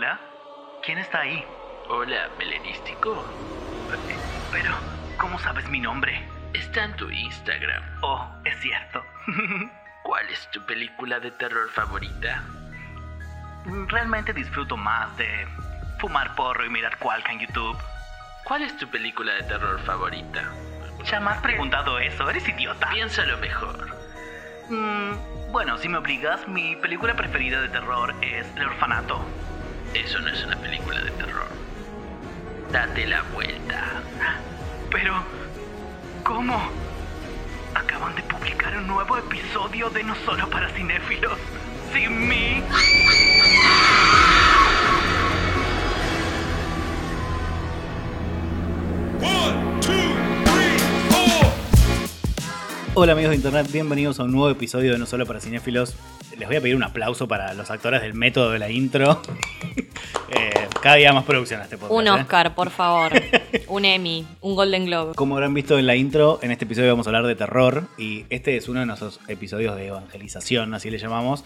Hola, ¿quién está ahí? Hola, melenístico. Eh, Pero, ¿cómo sabes mi nombre? Está en tu Instagram. Oh, es cierto. ¿Cuál es tu película de terror favorita? Realmente disfruto más de fumar porro y mirar cualca en YouTube. ¿Cuál es tu película de terror favorita? Ya me has preguntado eso, eres idiota. Piénsalo mejor. Mm, bueno, si me obligas, mi película preferida de terror es El Orfanato. Eso no es una película de terror. Date la vuelta. Pero, ¿cómo? Acaban de publicar un nuevo episodio de No Solo para Cinéfilos. Sin mí. Hola amigos de internet, bienvenidos a un nuevo episodio de No Solo para Cinéfilos. Les voy a pedir un aplauso para los actores del método de la intro. Cada día más producción a este podcast. Un ¿eh? Oscar, por favor. Un Emmy, un Golden Globe. Como habrán visto en la intro, en este episodio vamos a hablar de terror y este es uno de nuestros episodios de evangelización, así le llamamos,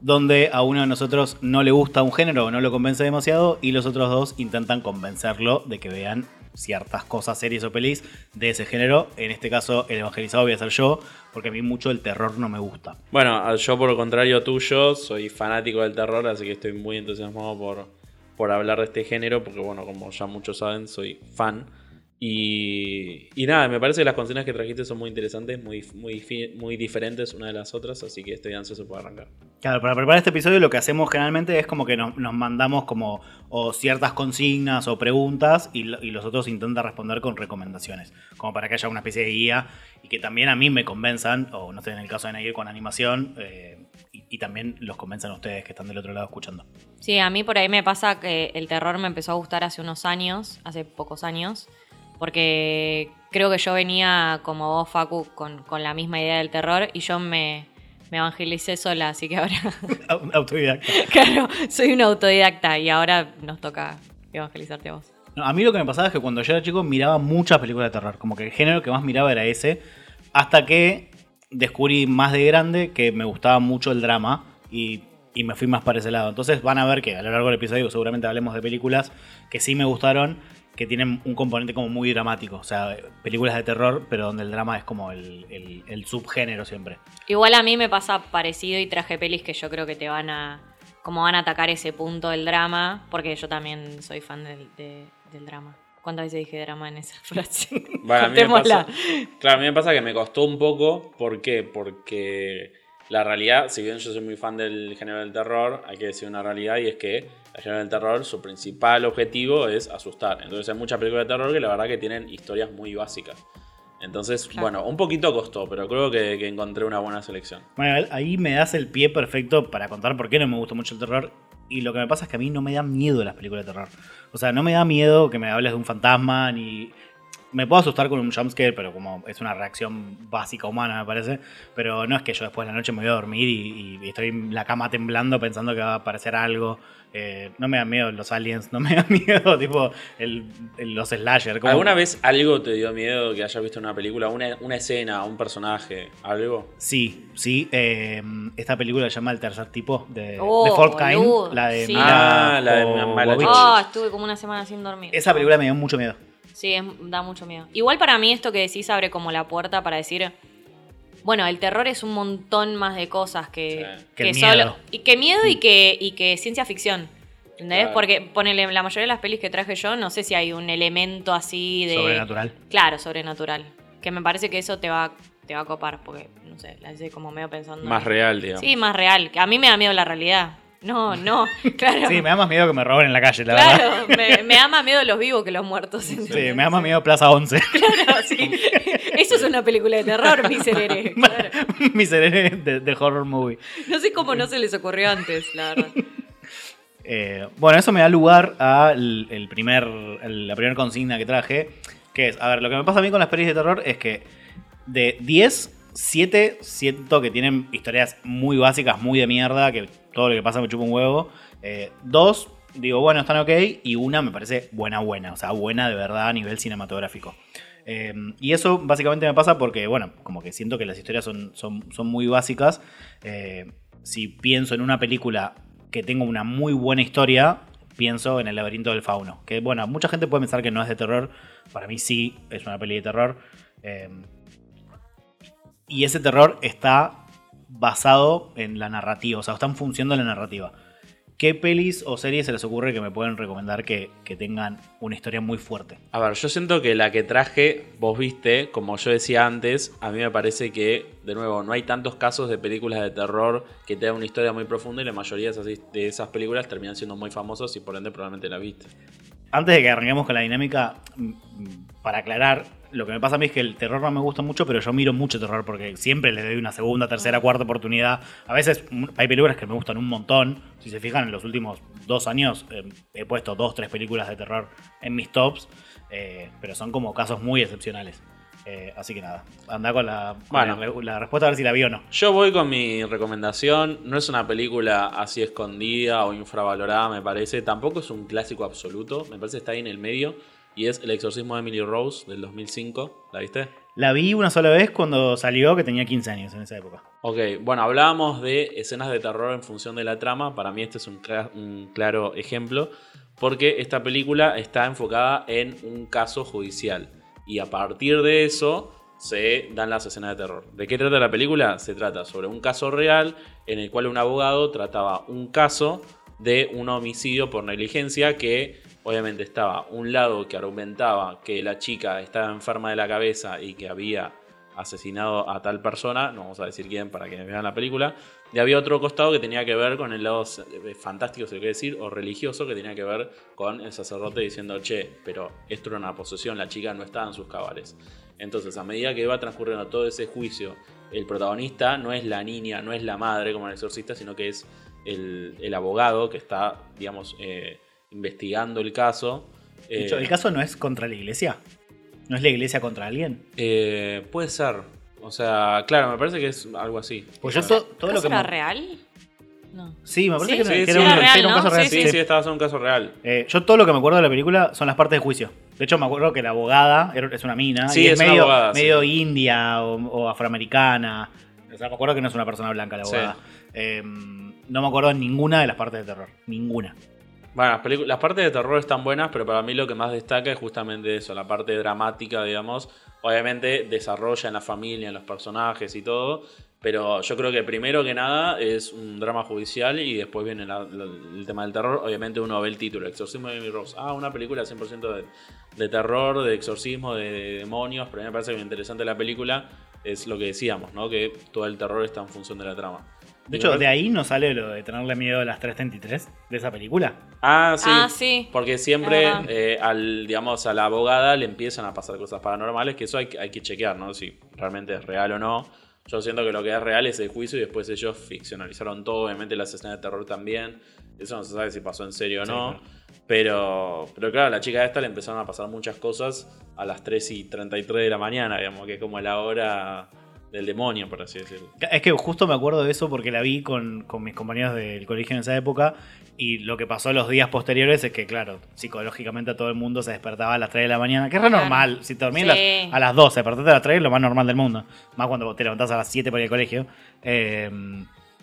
donde a uno de nosotros no le gusta un género o no lo convence demasiado y los otros dos intentan convencerlo de que vean ciertas cosas, series o pelis de ese género. En este caso, el evangelizado voy a ser yo, porque a mí mucho el terror no me gusta. Bueno, yo por lo contrario tuyo, soy fanático del terror, así que estoy muy entusiasmado por, por hablar de este género, porque bueno, como ya muchos saben, soy fan. Y, y nada, me parece que las consignas que trajiste son muy interesantes, muy, muy, muy diferentes una de las otras, así que estoy ansioso por arrancar. Claro, para preparar este episodio lo que hacemos generalmente es como que nos, nos mandamos como o ciertas consignas o preguntas y, y los otros intentan responder con recomendaciones, como para que haya una especie de guía y que también a mí me convenzan, o no sé, en el caso de Nair con animación, eh, y, y también los convenzan a ustedes que están del otro lado escuchando. Sí, a mí por ahí me pasa que el terror me empezó a gustar hace unos años, hace pocos años, porque creo que yo venía como vos, Facu, con, con la misma idea del terror y yo me, me evangelicé sola, así que ahora, Au- Autodidacta. claro, soy una autodidacta y ahora nos toca evangelizarte a vos. No, a mí lo que me pasaba es que cuando yo era chico miraba muchas películas de terror, como que el género que más miraba era ese, hasta que descubrí más de grande que me gustaba mucho el drama y, y me fui más para ese lado. Entonces van a ver que a lo largo del episodio seguramente hablemos de películas que sí me gustaron, que tienen un componente como muy dramático, o sea, películas de terror, pero donde el drama es como el, el- el subgénero siempre. Igual a mí me pasa parecido y traje pelis que yo creo que te van a. como van a atacar ese punto del drama, porque yo también soy fan del, de- del drama. ¿Cuántas veces dije drama en esa frase? Bueno, a mí me pasa, claro, a mí me pasa que me costó un poco. ¿Por qué? Porque la realidad, si bien yo soy muy fan del género del terror, hay que decir una realidad y es que el género del terror, su principal objetivo es asustar. Entonces hay muchas películas de terror que la verdad que tienen historias muy básicas. Entonces, Claro. bueno, un poquito costó, pero creo que, que encontré una buena selección. Bueno, ahí me das el pie perfecto para contar por qué no me gusta mucho el terror. Y lo que me pasa es que a mí no me dan miedo las películas de terror. O sea, no me da miedo que me hables de un fantasma ni. Me puedo asustar con un jumpscare, pero como es una reacción básica humana, me parece. Pero no es que yo después de la noche me voy a dormir y, y estoy en la cama temblando pensando que va a aparecer algo. Eh, no me dan miedo los aliens, no me dan miedo tipo el- el- los slasher. ¿Alguna vez algo te dio miedo que hayas visto en una película? Una, una escena, un personaje, algo? Sí, sí. eh, esta película se llama El tercer tipo de, Oh, de Fourth Kind, la de sí. Mila Ah, la de Mala Jovovich. Oh, estuve como una semana sin dormir. Esa película me dio mucho miedo. Sí, es- da mucho miedo. Igual para mí esto que decís abre como la puerta para decir, bueno, el terror es un montón más de cosas que, Sí. Que que el solo miedo. y que miedo y que y que ciencia ficción. ¿Entendés? Claro. Porque ponele la mayoría de las pelis que traje yo, no sé si hay un elemento así de Sobrenatural. Claro, sobrenatural, que me parece que eso te va te va a copar porque no sé, la hice como medio pensando. Más real, digamos. Sí, más real. Que a mí me da miedo la realidad. No, no, claro. Sí, me da más miedo que me roben en la calle, la verdad. Claro, me, me da más miedo los vivos que los muertos. Sí, me da más miedo Plaza 11. Claro, sí. Eso es una película de terror, miserere. Claro. Miserere de, de horror movie. No sé cómo no se les ocurrió antes, la verdad. Eh, bueno, eso me da lugar a el, el primer, el- la primera consigna que traje. Que es, a ver, lo que me pasa a mí con las pelis de terror es que de 10, 7 siento que tienen historias muy básicas, muy de mierda, que todo lo que pasa me chupa un huevo. Eh, dos, digo, bueno, están ok. Y una me parece buena, buena. O sea, buena de verdad a nivel cinematográfico. Eh, y eso básicamente me pasa porque, bueno, como que siento que las historias son, son, muy básicas. Eh, si pienso en una película que tenga una muy buena historia, pienso en El laberinto del fauno. Que bueno, mucha gente puede pensar que no es de terror. Para mí sí, es una peli de terror. Y ese terror está basado en la narrativa, o sea, está en función de la narrativa. ¿Qué pelis o series se les ocurre que me pueden recomendar que, que tengan una historia muy fuerte? A ver, yo siento que la que traje, vos viste, como yo decía antes, a mí me parece que, de nuevo, no hay tantos casos de películas de terror que tengan una historia muy profunda y la mayoría de esas, de esas películas terminan siendo muy famosas y por ende probablemente la viste. Antes de que arranquemos con la dinámica, mm, mm, para aclarar, lo que me pasa a mí es que el terror no me gusta mucho, pero yo miro mucho terror porque siempre le doy una segunda, tercera, cuarta oportunidad. A veces mm, hay películas que me gustan un montón. Si se fijan, en los últimos dos años eh, he puesto dos, tres películas de terror en mis tops, eh, pero son como casos muy excepcionales. Eh, así que nada, anda con, la, con Bueno. la, la respuesta a ver si la vi o no. Yo voy con mi recomendación. No es una película así escondida o infravalorada, me parece. Tampoco es un clásico absoluto. Me parece que está ahí en el medio. Y es El exorcismo de Emily Rose del 2005. ¿La viste? La vi una sola vez cuando salió, que tenía 15 años en esa época. Ok, bueno, hablábamos de escenas de terror en función de la trama. Para mí este es un, un claro ejemplo. Porque esta película está enfocada en un caso judicial. Y a partir de eso se dan las escenas de terror. ¿De qué trata la película? Se trata sobre un caso real en el cual un abogado trataba un caso de un homicidio por negligencia que obviamente estaba un lado que argumentaba que la chica estaba enferma de la cabeza y que había asesinado a tal persona, no vamos a decir quién para que vean la película, y había otro costado que tenía que ver con el lado eh, fantástico, se quiere decir, o religioso, que tenía que ver con el sacerdote diciendo, che, pero esto era una posesión, la chica no estaba en sus cabales. Entonces, a medida que va transcurriendo todo ese juicio, el protagonista no es la niña, no es la madre como el exorcista, sino que es el, el abogado que está, digamos, eh, investigando el caso. De hecho, Eh, el caso no es contra la iglesia. No es la iglesia contra alguien. eh, puede ser. O sea, claro, me parece que es algo así. Pues yo to- todo lo ¿Caso que. era me- real? No. Sí, me parece Sí, que, sí, que sí, era, un, era que real, era un ¿no? caso real. Sí, Sí, sí. sí, está basado en un caso real. Eh, yo todo lo que me acuerdo de la película son las partes de juicio. De hecho, me acuerdo que la abogada es una mina. Sí, y es, es una medio, abogada, sí. medio india o, o afroamericana. O sea, me acuerdo que no es una persona blanca la Sí. abogada. Eh, no me acuerdo de ninguna de las partes de terror. Ninguna. Bueno, las, las partes de terror están buenas, pero para mí lo que más destaca es justamente eso, la parte dramática, digamos. Obviamente desarrolla en la familia, en los personajes y todo, pero yo creo que primero que nada es un drama judicial y después viene la- el tema del terror. Obviamente uno ve el título, Exorcismo de Emily Rose. Ah, una película 100% de, de terror, de exorcismo, de, demonios, pero a mí me parece que lo interesante de la película es lo que decíamos, ¿no? Que todo el terror está en función de la trama. De hecho, de ahí no sale lo de tenerle miedo a las 333 de esa película. Ah, sí. Ah, sí. Porque siempre eh, al, digamos, a la abogada le empiezan a pasar cosas paranormales, que eso hay, que- hay que chequear, ¿no? Si realmente es real o no. Yo siento que lo que es real es el juicio y después ellos ficcionalizaron todo, obviamente las escenas de terror también. Eso no se sabe si pasó en serio o Sí, no. claro. Pero, pero claro, a la chica esta le empezaron a pasar muchas cosas a las 3 y 33 de la mañana, digamos, que es como la hora del demonio, por así decirlo. Es que justo me acuerdo de eso porque la vi con, con mis compañeros del colegio en esa época y lo que pasó los días posteriores es que, claro, psicológicamente todo el mundo se despertaba a las 3 de la mañana, que es re Claro. normal. Si te dormís Sí. a las- a las 12, despertarte a las 3 es lo más normal del mundo. Más cuando te levantás a las 7 para ir al colegio. Eh,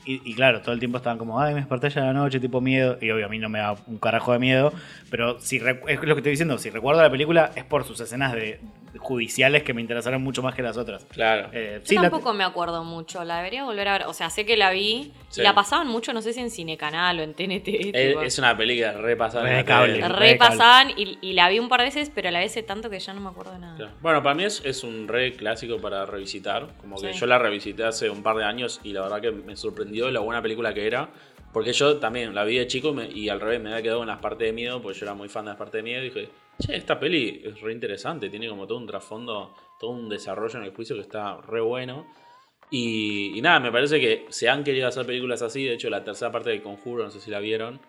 y, y claro, todo el tiempo estaban como, ay, me desperté ya la noche, tipo miedo. Y obvio, a mí no me da un carajo de miedo. Pero si es lo que estoy diciendo, si recuerdo la película es por sus escenas de, judiciales que me interesaron mucho más que las otras. Claro. Eh, Yo sí, la- tampoco me acuerdo mucho, la debería volver a ver. O sea, sé que la vi Sí. y la pasaban mucho, no sé si en Cinecanal o en TNT. Es, tipo. es una película repasada. Re cable. Repasaban y, y la vi un par de veces, pero la vi hace tanto que ya no me acuerdo de nada. Claro. Bueno, para mí es, es un re clásico para revisitar. Como que Sí. yo la revisité hace un par de años y la verdad que me sorprendió la buena película que era. Porque yo también la vi de chico y me- y al revés me había quedado en las partes de miedo, porque yo era muy fan de las partes de miedo. Y dije, che, esta peli es re interesante, tiene como todo un trasfondo, todo un desarrollo en el juicio que está re bueno. Y, y nada, me parece que se han querido hacer películas así. De hecho, la tercera parte del Conjuro, no sé si la vieron.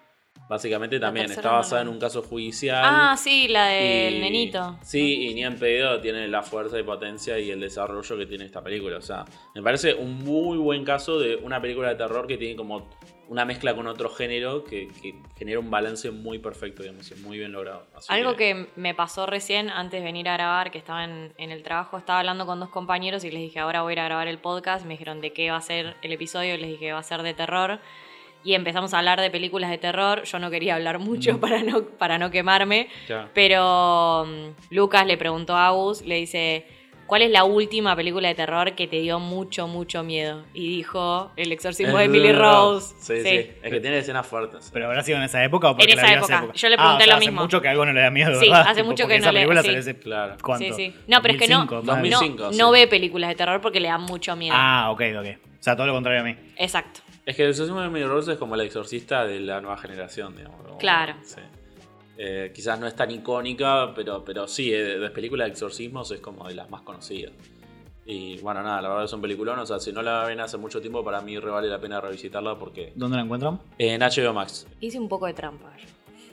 Básicamente también está basada en un caso judicial. Ah, sí, la del Y- nenito. Sí, y ni en pedo tiene la fuerza y potencia y el desarrollo que tiene esta película. O sea, me parece un muy buen caso de una película de terror que tiene como una mezcla con otro género que, que genera un balance muy perfecto, digamos, y muy bien logrado. Así Algo que me pasó recién antes de venir a grabar, que estaba en, en el trabajo, estaba hablando con dos compañeros y les dije, ahora voy a ir a grabar el podcast. Me dijeron de qué va a ser el episodio y les dije, va a ser de terror. Y empezamos a hablar de películas de terror. Yo no quería hablar mucho para no, para no quemarme, pero mm, Lucas le preguntó a Agus, le dice, ¿cuál es la última película de terror que te dio mucho, mucho miedo? Y dijo, El exorcismo de Emily Rose. Sí, sí, Es que tiene escenas fuertes. ¿Pero habrá sido en esa época o porque En la esa hace época. Yo le pregunté Ah, o sea, lo hace mismo. mucho que algo no le da miedo, Sí, ¿verdad? hace Tipo, mucho porque que esa no le- sí. hace- Claro. ¿Cuánto? Sí, sí. No, pero es que no, 2005, no, más de- 2005, sí. no ve películas de terror porque le dan mucho miedo. Ah, ok, ok. O sea, todo lo contrario a mí. Exacto. Es que el exorcismo de Emily Rose es como el exorcista de la nueva generación, digamos. como- Claro. sí. Eh, quizás no es tan icónica, pero, pero sí, eh, de las películas de exorcismos es como de las más conocidas. Y bueno, nada, la verdad es un peliculón. O sea, si no la ven hace mucho tiempo, para mí re vale la pena revisitarla porque. ¿Dónde la encuentran? En HBO Max. Hice un poco de trampa.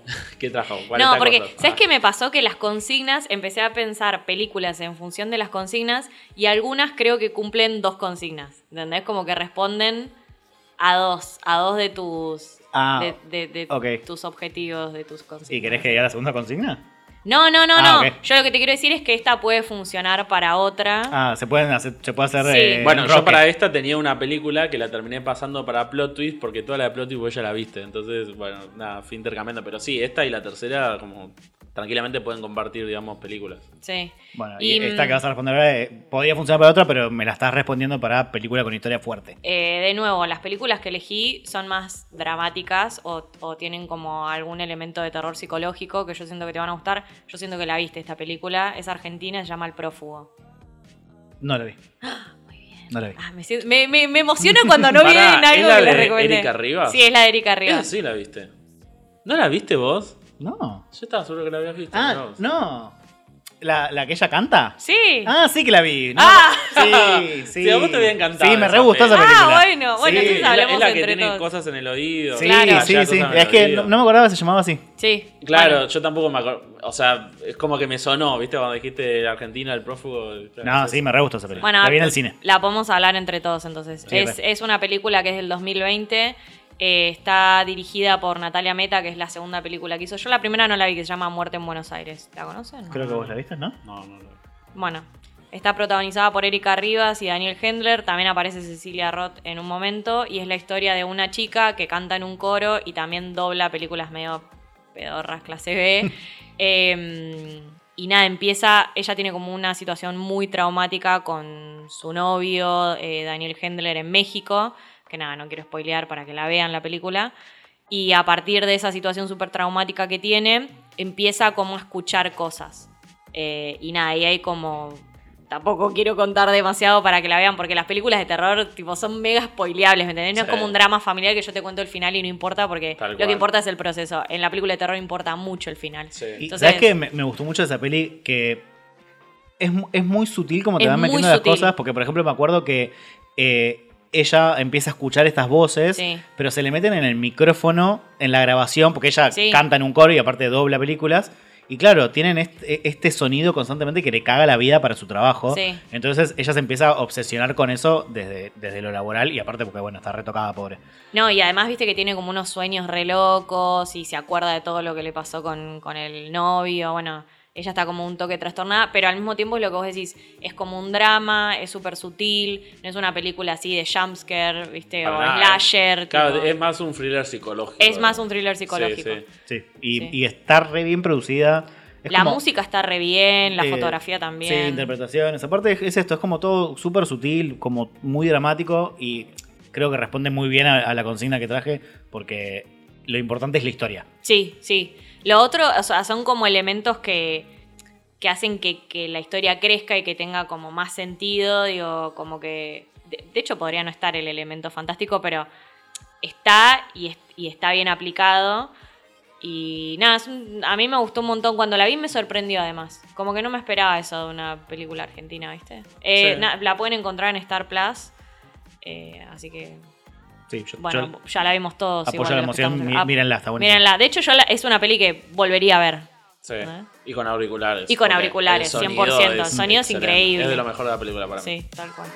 ¿Qué trajo? No, 40 porque, cosas. ¿sabes Ah. qué me pasó? Que las consignas, empecé a pensar películas en función de las consignas y algunas creo que cumplen dos consignas. ¿Entendés? Como que responden a dos, a dos de tus, Ah, de, de- tus objetivos, de tus consignas. ¿Y querés que diga la segunda consigna? No, no, no, Ah, no. Yo lo que te quiero decir es que esta puede funcionar para otra. Ah, se pueden hacer, se puede hacer Sí. eh, Bueno, yo para esta tenía una película que la terminé pasando para Plot Twist porque toda la de Plot Twist vos ya la viste. Entonces, bueno, nada, fui intercambiando. Pero sí, esta y la tercera, como tranquilamente pueden compartir, digamos, películas. Sí. Bueno, y, Y, esta mm, que vas a responder ahora eh, podría funcionar para otra, pero me la estás respondiendo para película con historia fuerte. Eh, de nuevo, las películas que elegí son más dramáticas o, o tienen como algún elemento de terror psicológico que yo siento que te van a gustar. Yo siento que la viste esta película. Es argentina, se llama El Prófugo. No la vi. Muy bien. No la vi. Ah, me, siento- me- me- me emociona cuando no Pará, vienen ¿es algo la que les de recomendé. Erika Rivas? Sí, es la de Erika Esa Rivas. sí la viste. ¿No la viste vos? No. Yo estaba seguro que la habías visto. Ah, no. ¿La, la que ella canta? Sí. Ah, sí que la vi. No, Ah. Sí, sí. Sí, a vos te había encantado Sí, me re gustó esa peli. película. Ah, bueno, bueno, Sí. entonces Es la, hablemos es la que entre tiene todos. cosas en el oído. Sí, Claro. sí, sí. Es que no, no me acordaba que se llamaba así. Sí. Claro, Bueno, yo tampoco me acuerdo. O sea, es como que me sonó, ¿viste? Cuando dijiste Argentina, el prófugo. claro, No, sí, me re gustó esa película. Bueno, la vi en el cine. La podemos hablar entre todos entonces. Sí, es, es una película que es del 2020. Eh, está dirigida por Natalia Meta, que es la segunda película que hizo. Yo la primera no la vi, que se llama Muerte en Buenos Aires. ¿La conocen? Creo que vos la viste, ¿no? No, no, no. Bueno, está protagonizada por Erika Rivas y Daniel Hendler. También aparece Cecilia Roth en un momento. Y es la historia de una chica que canta en un coro y también dobla películas medio pedorras clase B. Eh, y nada, empieza, ella tiene como una situación muy traumática con su novio, eh, Daniel Hendler, en México, que nada, no quiero spoilear para que la vean la película. Y a partir de esa situación súper traumática que tiene, empieza como a escuchar cosas. Eh, y nada, y hay como... Tampoco quiero contar demasiado para que la vean, porque las películas de terror tipo son mega spoileables, ¿me entendés? No Sí. es como un drama familiar que yo te cuento el final y no importa, porque Tal lo cual. que importa es el proceso. En la película de terror importa mucho el final. Sí. Y Entonces- ¿Sabes qué? Me, me gustó mucho esa peli que es, es muy sutil como te van metiendo las cosas. Porque, por ejemplo, me acuerdo que eh, ella empieza a escuchar estas voces, Sí. pero se le meten en el micrófono en la grabación, porque ella Sí. canta en un coro y aparte dobla películas. Y claro, tienen este, este sonido constantemente que le caga la vida para su trabajo. Sí. Entonces ella se empieza a obsesionar con eso desde, desde lo laboral y aparte porque, bueno, está retocada, pobre. No, y además viste que tiene como unos sueños re locos y se acuerda de todo lo que le pasó con, con el novio. Bueno, ella está como un toque trastornada, pero al mismo tiempo es lo que vos decís, es como un drama, es súper sutil, no es una película así de jumpscare, viste, o nada. slasher. Claro, tipo. es más un thriller psicológico. Es más un thriller psicológico. Sí, sí. Sí. Y, Sí. y está re bien producida. Es La como- música está re bien, la Eh, fotografía también. Sí, interpretaciones. Aparte es- es esto, es como todo súper sutil, como muy dramático y creo que responde muy bien a, a la consigna que traje porque lo importante es la historia. Sí, sí. Lo otro, o sea, son como elementos que, que hacen que, que la historia crezca y que tenga como más sentido. Digo, como que. De, de hecho, podría no estar el elemento fantástico, pero está y, es- y está bien aplicado. Y nada, un- a mí me gustó un montón. Cuando la vi me sorprendió además. Como que no me esperaba eso de una película argentina, ¿viste? Eh, Sí. na- la pueden encontrar en Star Plus. eh, así que, Sí, yo, bueno, yo ya la vimos todos. apoyo igual la emoción. mi-. Ah, mírenla, está buena. Mírenla. De hecho, yo la- es una peli que volvería a ver. Sí. ¿Eh? Y con auriculares. Y con auriculares, el 100%. El es sonido es excelente. increíble. Es de lo mejor de la película para mí. Sí, tal cual.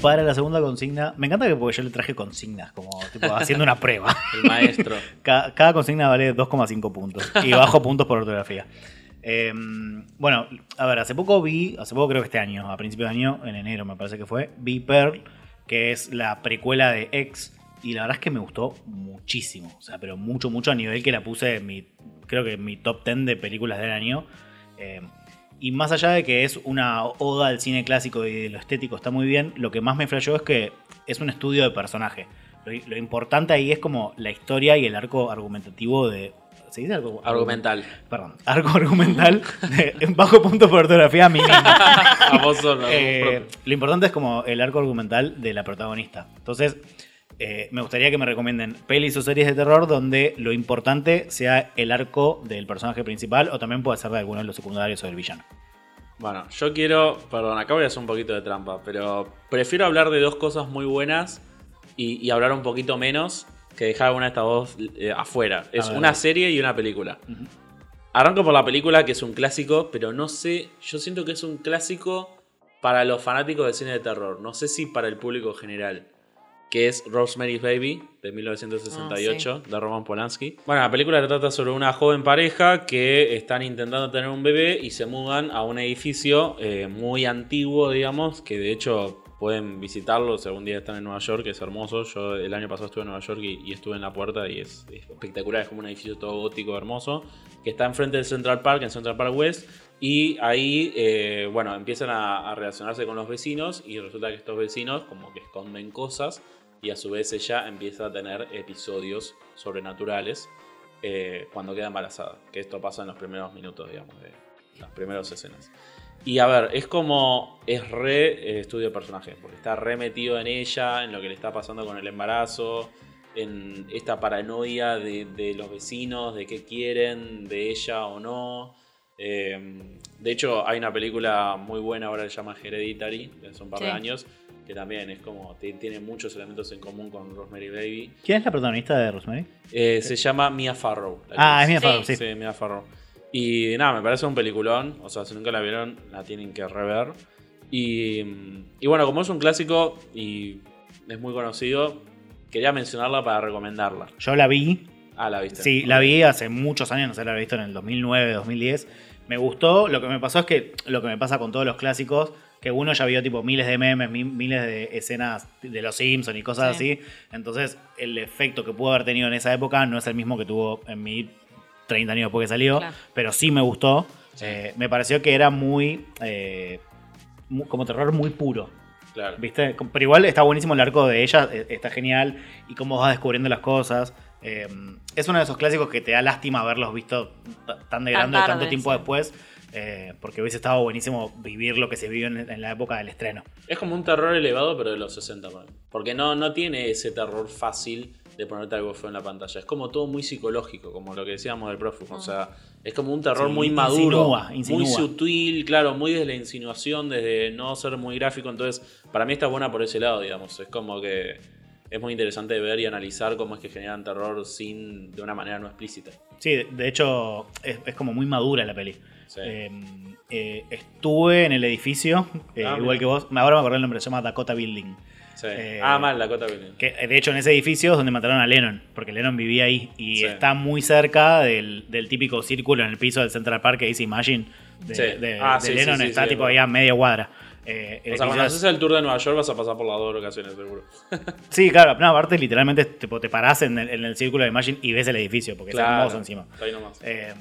Para la segunda consigna, me encanta que porque yo le traje consignas, como tipo haciendo una prueba. El maestro. Ca- Cada, consigna vale 2,5 puntos y bajo puntos por ortografía. Eh, bueno, a ver, hace poco vi, hace poco creo que este año, a principios de año, en enero me parece que fue, vi Pearl, que es la precuela de X, y la verdad es que me gustó muchísimo, o sea, pero mucho, mucho a nivel que la puse en mi, creo que en mi top 10 de películas del año. Eh, y más allá de que es una oda al cine clásico y de lo estético está muy bien, lo que más me flashó es que es un estudio de personaje. Lo, lo importante ahí es como la historia y el arco argumentativo de... ¿Se dice arco? Argumental. Perdón, arco argumental de en bajo punto por ortografía a mí mismo. A vos solo. Eh, lo importante es como el arco argumental de la protagonista. Entonces, eh, me gustaría que me recomienden pelis o series de terror donde lo importante sea el arco del personaje principal o también puede ser de alguno de los secundarios o del villano. Bueno, yo quiero. Perdón, acá voy a hacer un poquito de trampa, pero prefiero hablar de dos cosas muy buenas y, y hablar un poquito menos que dejar una de estas dos eh, afuera. Es A ver. una serie y una película. Arranco por la película, que es un clásico, pero no sé. Yo siento que es un clásico para los fanáticos del cine de terror. No sé si para el público general. Que es Rosemary's Baby, de 1968, de Roman Polanski. Bueno, la película trata sobre una joven pareja que están intentando tener un bebé y se mudan a un edificio eh, muy antiguo, digamos, que de hecho pueden visitarlo si algún día están en Nueva York, es hermoso. Yo el año pasado estuve en Nueva York y, y estuve en la puerta y es, es espectacular, es como un edificio todo gótico, hermoso, que está enfrente del Central Park, en Central Park West. Y ahí, eh, bueno, empiezan a, a relacionarse con los vecinos y resulta que estos vecinos como que esconden cosas y a su vez ella empieza a tener episodios sobrenaturales eh, cuando queda embarazada. Que esto pasa en los primeros minutos, digamos, de las primeras escenas. Y a ver, es como. Es re eh, estudio de personaje, porque está re metido en ella, en lo que le está pasando con el embarazo, en esta paranoia de, de los vecinos, de qué quieren, de ella o no. Eh, de hecho, hay una película muy buena ahora que se llama Hereditary, de hace un par de años, que también es como. ti- Tiene muchos elementos en común con Rosemary Baby. ¿Quién es la protagonista de Rosemary? Eh, se llama Mia Farrow. Ah, es. Mia Farrow, sí. Sí, Mia Farrow. Y nada, me parece un peliculón. O sea, si nunca la vieron, la tienen que rever. Y, y bueno, como es un clásico y es muy conocido, quería mencionarla para recomendarla. Yo la vi, Ah, la viste. sí, la vi hace muchos años, no sé, la había visto en el 2009, 2010. Me gustó, lo que me pasó es que lo que me pasa con todos los clásicos, que uno ya vio tipo miles de memes, mi- miles de escenas de los Simpsons y cosas Sí. así. Entonces, el efecto que pudo haber tenido en esa época no es el mismo que tuvo en mi 30 años después que salió, Claro. pero sí me gustó. Sí. Eh, me pareció que era muy, eh, como terror muy puro. Claro. ¿Viste? Pero igual está buenísimo el arco de ella, eh, está genial. Y cómo vas descubriendo las cosas. Eh, es uno de esos clásicos que te da lástima haberlos visto tan de Tan grande tarde, tanto tiempo sí. después. eh, porque hubiese estado buenísimo vivir lo que se vivió en, en la época del estreno. Es como un terror elevado, pero de los 60. para mí. Porque no, no tiene ese terror fácil de ponerte algo feo en la pantalla. Es como todo muy psicológico, como lo que decíamos del prófugo. O sea, es como un terror Sí, muy maduro, insinúa, insinúa. muy sutil, claro, muy desde la insinuación, desde no ser muy gráfico. Entonces, para mí está buena por ese lado, digamos. Es como que es muy interesante ver y analizar cómo es que generan terror sin de una manera no explícita. Sí, de, de hecho, es, es como muy madura la peli. Sí. Eh, eh, estuve en el edificio, eh, Ah, igual mira. que vos. Ahora me acordé el nombre, se llama Dakota Building. Sí. Eh, ah, mal, la cota Building. Que de hecho en ese edificio es donde mataron a Lennon, porque Lennon vivía ahí y Sí. está muy cerca del, del típico círculo en el piso del Central Park que dice Imagine. De, Sí. de- Ah, de Lennon está tipo ahí a media cuadra. Eh, O sea, cuando es- haces el tour de Nueva York vas a pasar por las dos locaciones, seguro. Sí, claro, no, aparte literalmente tipo, te parás en el, en el círculo de Imagine y ves el edificio, porque es hermoso encima. Está ahí nomás. Eh,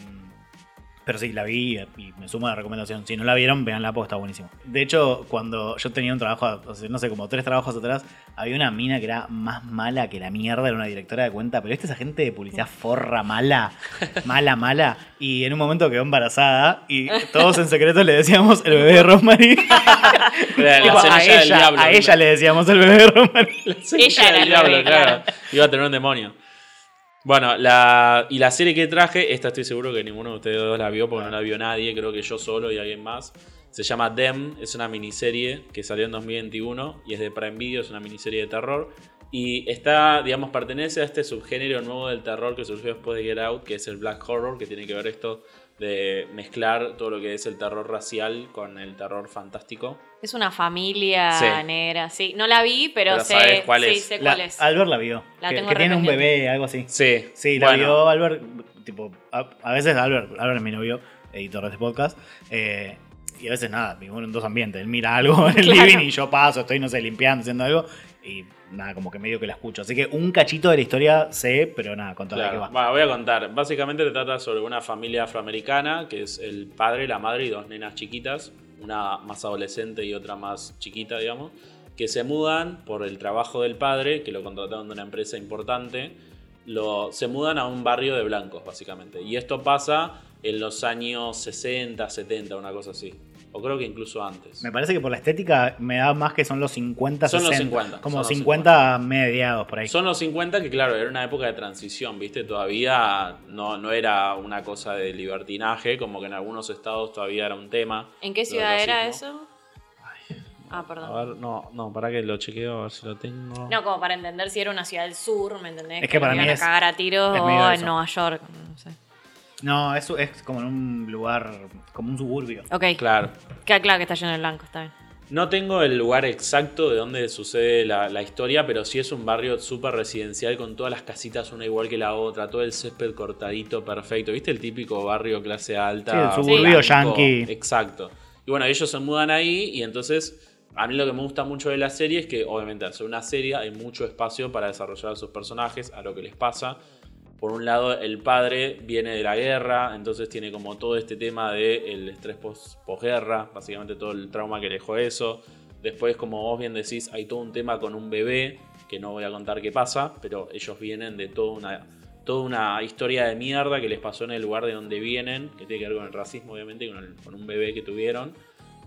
pero sí, la vi y me sumo a la recomendación. Si no la vieron, véanla porque está buenísimo. De hecho, cuando yo tenía un trabajo, o sea, no sé, como tres trabajos atrás, había una mina que era más mala que la mierda, era una directora de cuenta, pero esta esa gente de publicidad forra mala, mala, mala. Y en un momento quedó embarazada y todos en secreto le decíamos el bebé de Rosemary. La Tipo, a semilla del ella, diablo, a ella le decíamos el bebé de Rosemary. Ella era el bebé, claro. Iba a tener un demonio. Bueno, la, y la serie que traje, esta estoy seguro que ninguno de ustedes dos la vio porque no la vio nadie, creo que yo solo y alguien más. Se llama Them, es una miniserie que salió en 2021 y es de Prime Video, es una miniserie de terror. Y está, digamos, pertenece a este subgénero nuevo del terror que surgió después de Get Out, que es el Black Horror, que tiene que ver esto de mezclar todo lo que es el terror racial con el terror fantástico. Es una familia Sí. negra, sí. No la vi, pero, Pero sé, sabes cuál sí, es. sé La- cuál es. Albert la vio. La que tengo que tiene un bebé, algo así. Sí, Sí, la bueno. vio Albert, tipo, a, a veces Albert, Albert es mi novio, editor de este podcast. eh, y a veces nada, vivimos en dos ambientes. Él mira algo en el Claro. living y yo paso, estoy, no sé, limpiando, haciendo algo. Y nada, como que medio que la escucho. Así que un cachito de la historia sé, pero nada, con toda Claro. que va. Bueno, voy a contar. Básicamente se trata sobre una familia afroamericana, que es el padre, la madre y dos nenas chiquitas, una más adolescente y otra más chiquita, digamos, que se mudan por el trabajo del padre, que lo contrataron de una empresa importante, se mudan a un barrio de blancos, básicamente. Y esto pasa en los años 60, 70, una cosa así. O creo que incluso antes. Me parece que por la estética me da más que son los 50, Son los 60. 50, Como son los 50, mediados por ahí. Son los 50 que claro, era una época de transición, ¿viste? Todavía no, no era una cosa de libertinaje, como que en algunos estados todavía era un tema. ¿En qué ciudad era eso? Ah, perdón. A ver, no, no, para que lo chequeo, a ver si lo tengo. No, como para entender si era una ciudad del sur, ¿me entendés? Es que para mí iban es- a cagar a tiros o en. Nueva York. No sé. No, eso es como en un lugar, como un suburbio. Ok, Claro. queda claro que está lleno de blanco, está bien. No tengo el lugar exacto de donde sucede la, la historia, pero sí es un barrio súper residencial con todas las casitas una igual que la otra, todo el césped cortadito, perfecto. ¿Viste el típico barrio clase alta? Sí, el suburbio yankee. Exacto. Y bueno, ellos se mudan ahí y entonces a mí lo que me gusta mucho de la serie es que obviamente al ser una serie hay mucho espacio para desarrollar a sus personajes, a lo que les pasa. Por un lado, el padre viene de la guerra, entonces tiene como todo este tema del estrés pos- posguerra, básicamente todo el trauma que dejó eso. Después, como vos bien decís, hay todo un tema con un bebé, que no voy a contar qué pasa, pero ellos vienen de toda una, toda una historia de mierda que les pasó en el lugar de donde vienen, que tiene que ver con el racismo, obviamente, con un bebé que tuvieron.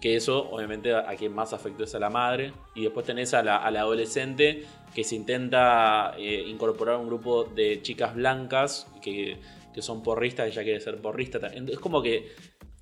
Que eso, obviamente, a, quien más afectó es a la madre. Y después tenés a la, adolescente que se intenta eh, incorporar a un grupo de chicas blancas que, que son porristas, ella quiere ser porrista. Es como que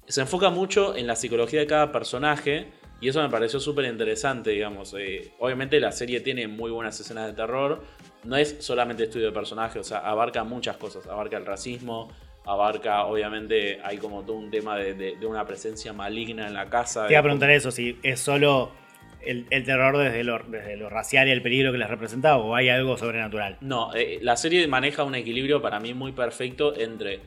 se enfoca mucho en la psicología de cada personaje y eso me pareció súper interesante, digamos. Eh, obviamente la serie tiene muy buenas escenas de terror, no es solamente estudio de personajes, o sea, abarca muchas cosas, abarca el racismo, abarca, obviamente, hay como todo un tema de, de- de una presencia maligna en la casa. Te iba a preguntar eso, si es solo el, el terror desde lo, desde lo racial y el peligro que les representa o hay algo sobrenatural. No, eh, la serie maneja un equilibrio para mí muy perfecto entre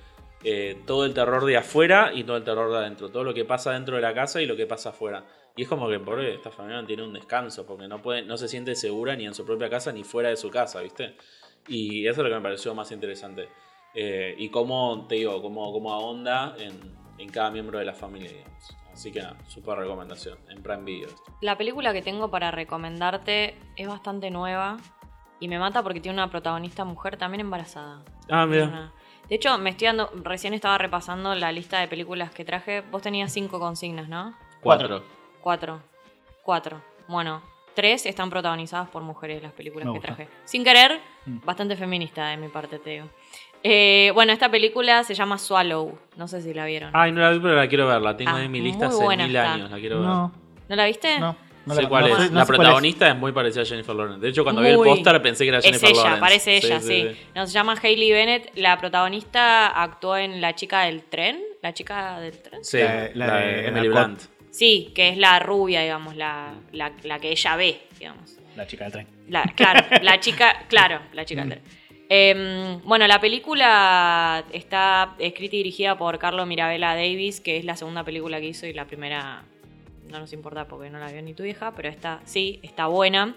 eh, todo el terror de afuera y todo el terror de adentro. Todo lo que pasa dentro de la casa y lo que pasa afuera. Y es como que por esta familia no tiene un descanso, porque no, puede, no se siente segura ni en su propia casa ni fuera de su casa, ¿viste? Y eso es lo que me pareció más interesante. Eh, y cómo, te digo, cómo, cómo ahonda en, en cada miembro de la familia, digamos. Así que nada, súper recomendación en Prime Video. La película que tengo para recomendarte es bastante nueva y me mata porque tiene una protagonista mujer también embarazada. Ah, Una- De hecho, me estoy dando, recién estaba repasando la lista de películas que traje. Vos tenías cinco consignas, ¿no? Cuatro. Cuatro. Cuatro. Bueno, tres están protagonizadas por mujeres las películas Me que gusta. traje. Sin querer, Mm. bastante feminista de mi parte, te digo. Eh, bueno, esta película se llama Swallow. No sé si la vieron. Ay, no la vi, pero la quiero ver. La tengo Ah, en mi lista hace mil está. años. La quiero ver. No, ¿No la viste? no. no sé la- cuál no es. no la sé es. protagonista es. muy parecida a Jennifer Lawrence. De hecho, cuando vi el póster pensé que era Es Jennifer ella, Lawrence. parece ella, sí. No, se llama Hailey Bennett. La protagonista actuó en La chica del tren. ¿La chica del tren? Sí, La la, la de Emily. Blunt. Sí, que es la rubia, digamos, la, la, la que ella ve, digamos. La chica del tren. La- claro, la chica, claro, la chica del tren. Eh, bueno, la película está escrita y dirigida por Carlo Mirabella Davis, que es la segunda película que hizo y la primera no nos importa porque no la vio ni tu hija, pero esta sí, está buena.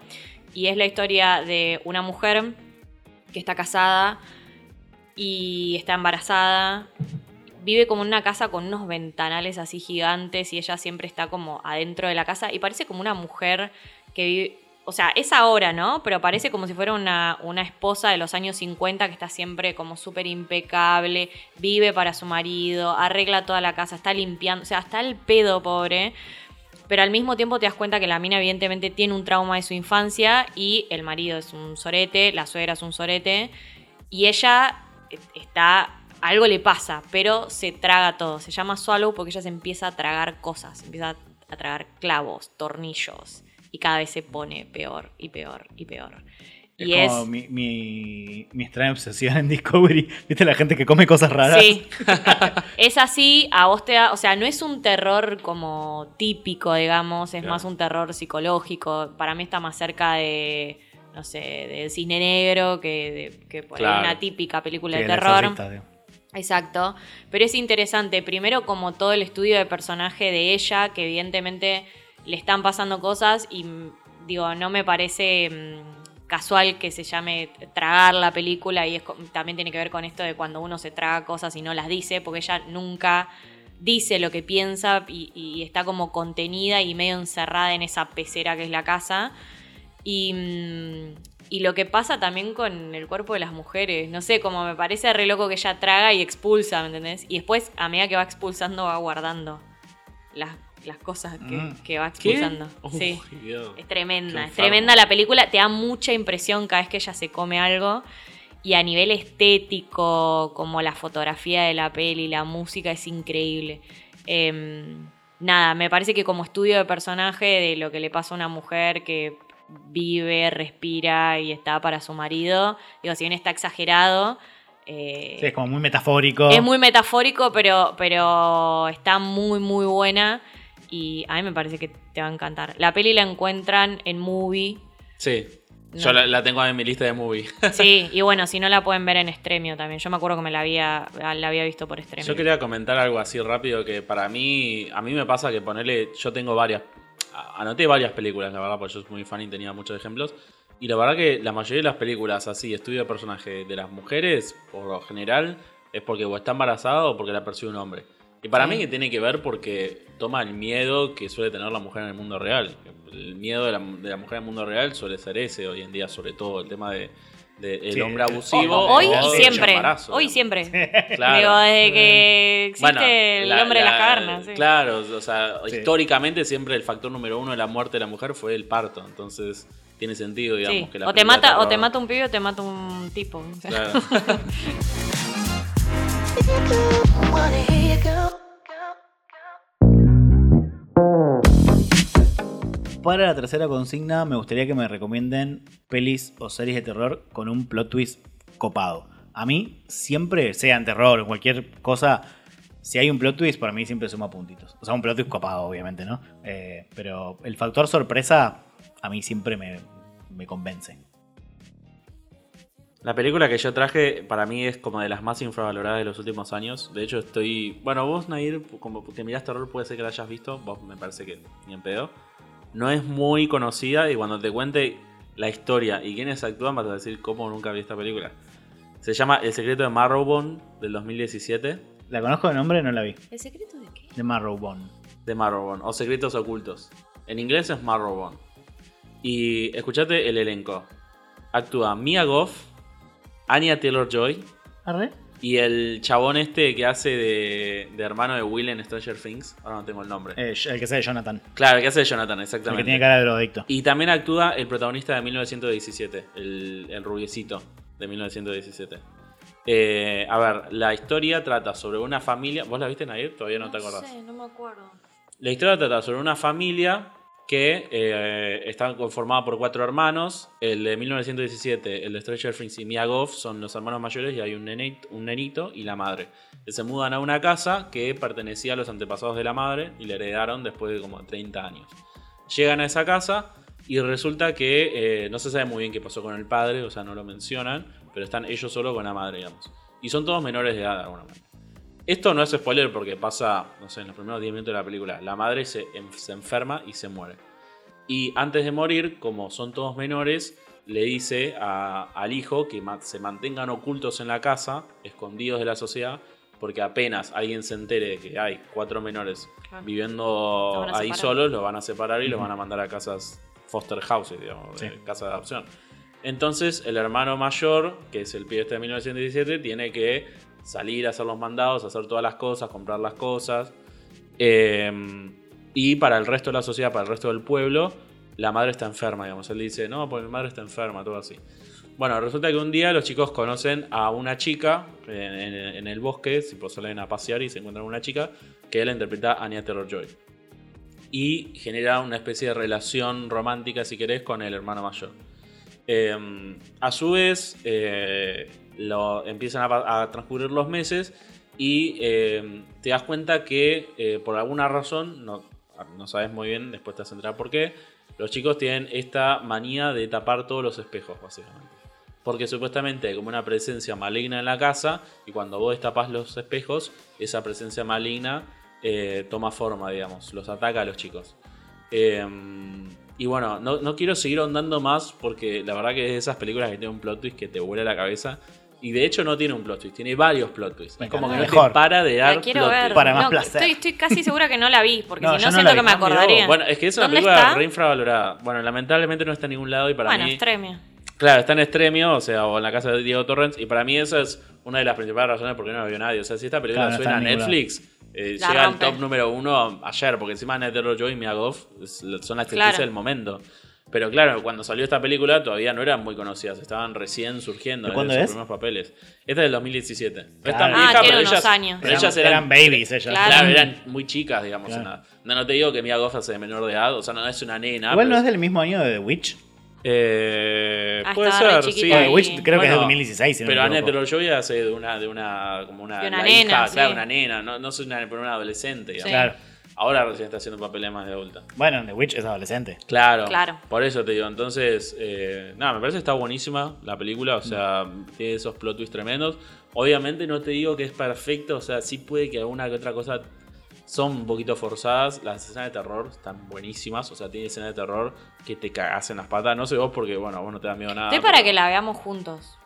Y es la historia de una mujer que está casada y está embarazada. Vive como en una casa con unos ventanales así gigantes y ella siempre está como adentro de la casa y parece como una mujer que vive, o sea, es ahora, ¿no? Pero parece como si fuera una, una esposa de los años 50 que está siempre como súper impecable, vive para su marido, arregla toda la casa, está limpiando, o sea, está el pedo, pobre. Pero al mismo tiempo te das cuenta que la mina evidentemente tiene un trauma de su infancia y el marido es un sorete, la suegra es un sorete y ella eh, está algo le pasa, pero se traga todo. Se llama Swallow porque ella se empieza a tragar cosas, empieza a tragar clavos, tornillos y cada vez se pone peor y peor y peor. Es y como es mi, mi, mi extraña obsesión en Discovery. ¿Viste la gente que come cosas raras? Sí. es así, a vos te da, o sea, no es un terror como típico, digamos, es Claro. más un terror psicológico. Para mí está más cerca de, no sé, de Cisne Negro que, de, que por Claro. una típica película Sí, de terror. Exacto, pero es interesante, primero como todo el estudio de personaje de ella, que evidentemente le están pasando cosas y mm, digo, no me parece mm, casual que se llame tragar la película y es, también tiene que ver con esto de cuando uno se traga cosas y no las dice, porque ella nunca dice lo que piensa y, y está como contenida y medio encerrada en esa pecera que es la casa. Y, mm, y lo que pasa también con el cuerpo de las mujeres, no sé, como me parece re loco que ella traga y expulsa, ¿me entendés? Y después, a medida que va expulsando, va guardando las, las cosas que, Mm. que va expulsando. Sí. Es tremenda, es tremenda la película, te da mucha impresión cada vez que ella se come algo. Y a nivel estético, como la fotografía de la peli, la música es increíble. Em, nada, me parece que como estudio de personaje de lo que le pasa a una mujer que vive, respira y está para su marido, digo, si bien está exagerado, eh, Sí, es como muy metafórico. es muy metafórico, pero, pero está muy, muy buena. Y a mí me parece que te va a encantar. La peli la encuentran en movie. Sí. No. Yo la, la tengo en mi lista de movie. Sí, y bueno, si no la pueden ver en Stremio también. Yo me acuerdo que me la había, la había visto por Stremio. Yo quería comentar algo así rápido que para mí, a mí me pasa que ponerle, yo tengo varias, anoté varias películas, la verdad, porque yo soy muy fan y tenía muchos ejemplos. Y la verdad que la mayoría de las películas así, estudio de personaje de las mujeres, por lo general, es porque o está embarazada o porque la persigue un hombre. Y para Sí. mí que tiene que ver porque toma el miedo que suele tener la mujer en el mundo real. El miedo de la, de la mujer en el mundo real suele ser ese hoy en día, sobre todo el tema de, de el Sí, hombre eh, abusivo. Hoy y siempre. embarazo, Hoy digamos. siempre. Claro. Digo, desde que existe Bueno, el la- hombre de las la- cavernas. sí. Claro, o sea, Sí. históricamente siempre el factor número uno de la muerte de la mujer fue el parto. Entonces tiene sentido, digamos, Sí. que la O te mata, o te mata un pibe o te mata un tipo. o sea. Claro. Para la tercera consigna, me gustaría que me recomienden pelis o series de terror con un plot twist copado. A mí, siempre, sea en terror o cualquier cosa, si hay un plot twist, para mí siempre suma puntitos. O sea, un plot twist copado, obviamente, ¿no? Eh, pero el factor sorpresa, a mí siempre me, me convence. La película que yo traje para mí es como de las más infravaloradas de los últimos años. De hecho, estoy. Bueno, vos, Nair, como que mirás terror, puede ser que la hayas visto. Vos me parece que ni en pedo. No es muy conocida y cuando te cuente la historia y quiénes actúan, vas a decir cómo nunca vi esta película. Se llama El secreto de Marrowbone del 2017. La conozco de nombre, no la vi. ¿El secreto de qué? De Marrowbone. de Marrowbone o Secretos Ocultos. En inglés es Marrowbone. Y escuchate el elenco. Actúa Mia Goff, Anya Taylor Joy ¿Arre? y el chabón este que hace de, de hermano de Will en Stranger Things. Ahora no tengo el nombre. Eh, el que sea de Jonathan. Claro, el que hace de Jonathan, El exactamente. que tiene cara de drogadicto. Y también actúa el protagonista de 1917, el, el rubiecito de 1917. Eh, a ver, la historia trata sobre una familia. ¿Vos la viste, Nair? Todavía no, te acordás. sé, no me acuerdo. La historia trata sobre una familia que eh, está conformada por cuatro hermanos. El de 1917, el de Stranger Things y Mia son los hermanos mayores y hay un, nenito, y la madre. Se mudan a una casa que pertenecía a los antepasados de la madre y la heredaron después de como 30 años. Llegan a esa casa y resulta que eh, no se sabe muy bien qué pasó con el padre, o sea, no lo mencionan, pero están ellos solo con la madre, digamos. Y son todos menores de edad de alguna manera. Esto no es spoiler porque pasa, no sé, en los primeros 10 minutos de la película. La madre se, en- se enferma y se muere. Y antes de morir, como son todos menores, le dice a- al hijo que ma- se mantengan ocultos en la casa, escondidos de la sociedad, porque apenas alguien se entere de que hay cuatro menores Claro. Viviendo ahí separar. solos, los van a separar y los van a mandar a casas foster houses, digamos, de Sí. casa de adopción. Entonces, el hermano mayor, que es el pibe este de 1917, tiene que salir a hacer los mandados, hacer todas las cosas, comprar las cosas. Eh, y para el resto de la sociedad, para el resto del pueblo, la madre está enferma, digamos. Él dice, no, pues mi madre está enferma, todo así. Bueno, resulta que un día los chicos conocen a una chica en, el bosque, si pues salen a pasear y se encuentran una chica, que él interpreta Anya Taylor-Joy. Y genera una especie de relación romántica, si querés, con el hermano mayor. Eh, a su vez, eh, lo, empiezan a, transcurrir los meses y eh, te das cuenta que eh, por alguna razón, no, no sabes muy bien, después te vas a enterar por qué, los chicos tienen esta manía de tapar todos los espejos, básicamente. porque supuestamente hay como una presencia maligna en la casa y cuando vos destapás los espejos, esa presencia maligna eh, toma forma, digamos, los ataca a los chicos. Eh, y bueno, no, no quiero seguir ahondando más porque la verdad que es de esas películas que tiene un plot twist que te vuela la cabeza. Y de hecho no tiene un plot twist, tiene varios plot twists. Es como que no Mejor. te para de dar La quiero plot ver. twist. Para más No, placer. Estoy, estoy casi segura que no la vi, porque No, si no no siento que me Ah, acordaría. Bueno, es que es una ¿Dónde película está? re infravalorada. Bueno, lamentablemente no está en ningún lado y para bueno, mí... extremio. Claro, está en Extremio, o sea, o en la casa de Diego Torrens, y para mí esa es una de las principales razones por qué no la vio nadie. O sea, si esta película Claro, no suena a Netflix, eh, llega al top número uno ayer, porque encima Ned Joy y Mia Goff son las Claro. del momento. Pero claro, cuando salió esta película todavía no eran muy conocidas, estaban recién surgiendo ¿De en sus es? primeros papeles. Esta es del 2017. No es Claro. tan Ah, vieja, tiene pero unos ellas, años. pero Eran, ellas eran eran, babies ellas. Claro. claro, eran muy chicas, digamos. Claro. en la- no, no te digo que Mia Goff de menor de edad, o sea, no es una nena. Igual no es del mismo año de The Witch. eh, Ah, puede ser, sí. The y- Witch creo que es de Bueno, 2016. si no pero me Annette. Taylor-Joy hace de una, de una, como una, De una la nena, hija, sí. claro, una nena, no, no soy una, pero una adolescente, digamos. Sí. Claro. Ahora recién está haciendo papeles más de adulta. Bueno, The Witch es adolescente. Claro, Claro. por eso te digo, entonces, eh, nada, me parece que está buenísima la película, o sea, tiene esos plot twists tremendos. Obviamente no te digo que es perfecto, o sea, sí puede que alguna que otra cosa son un poquito forzadas. Las escenas de terror están buenísimas, o sea, tiene escenas de terror que te cagas en las patas. No sé vos porque, bueno, vos no te da miedo nada. Estoy para pero- que la veamos juntos.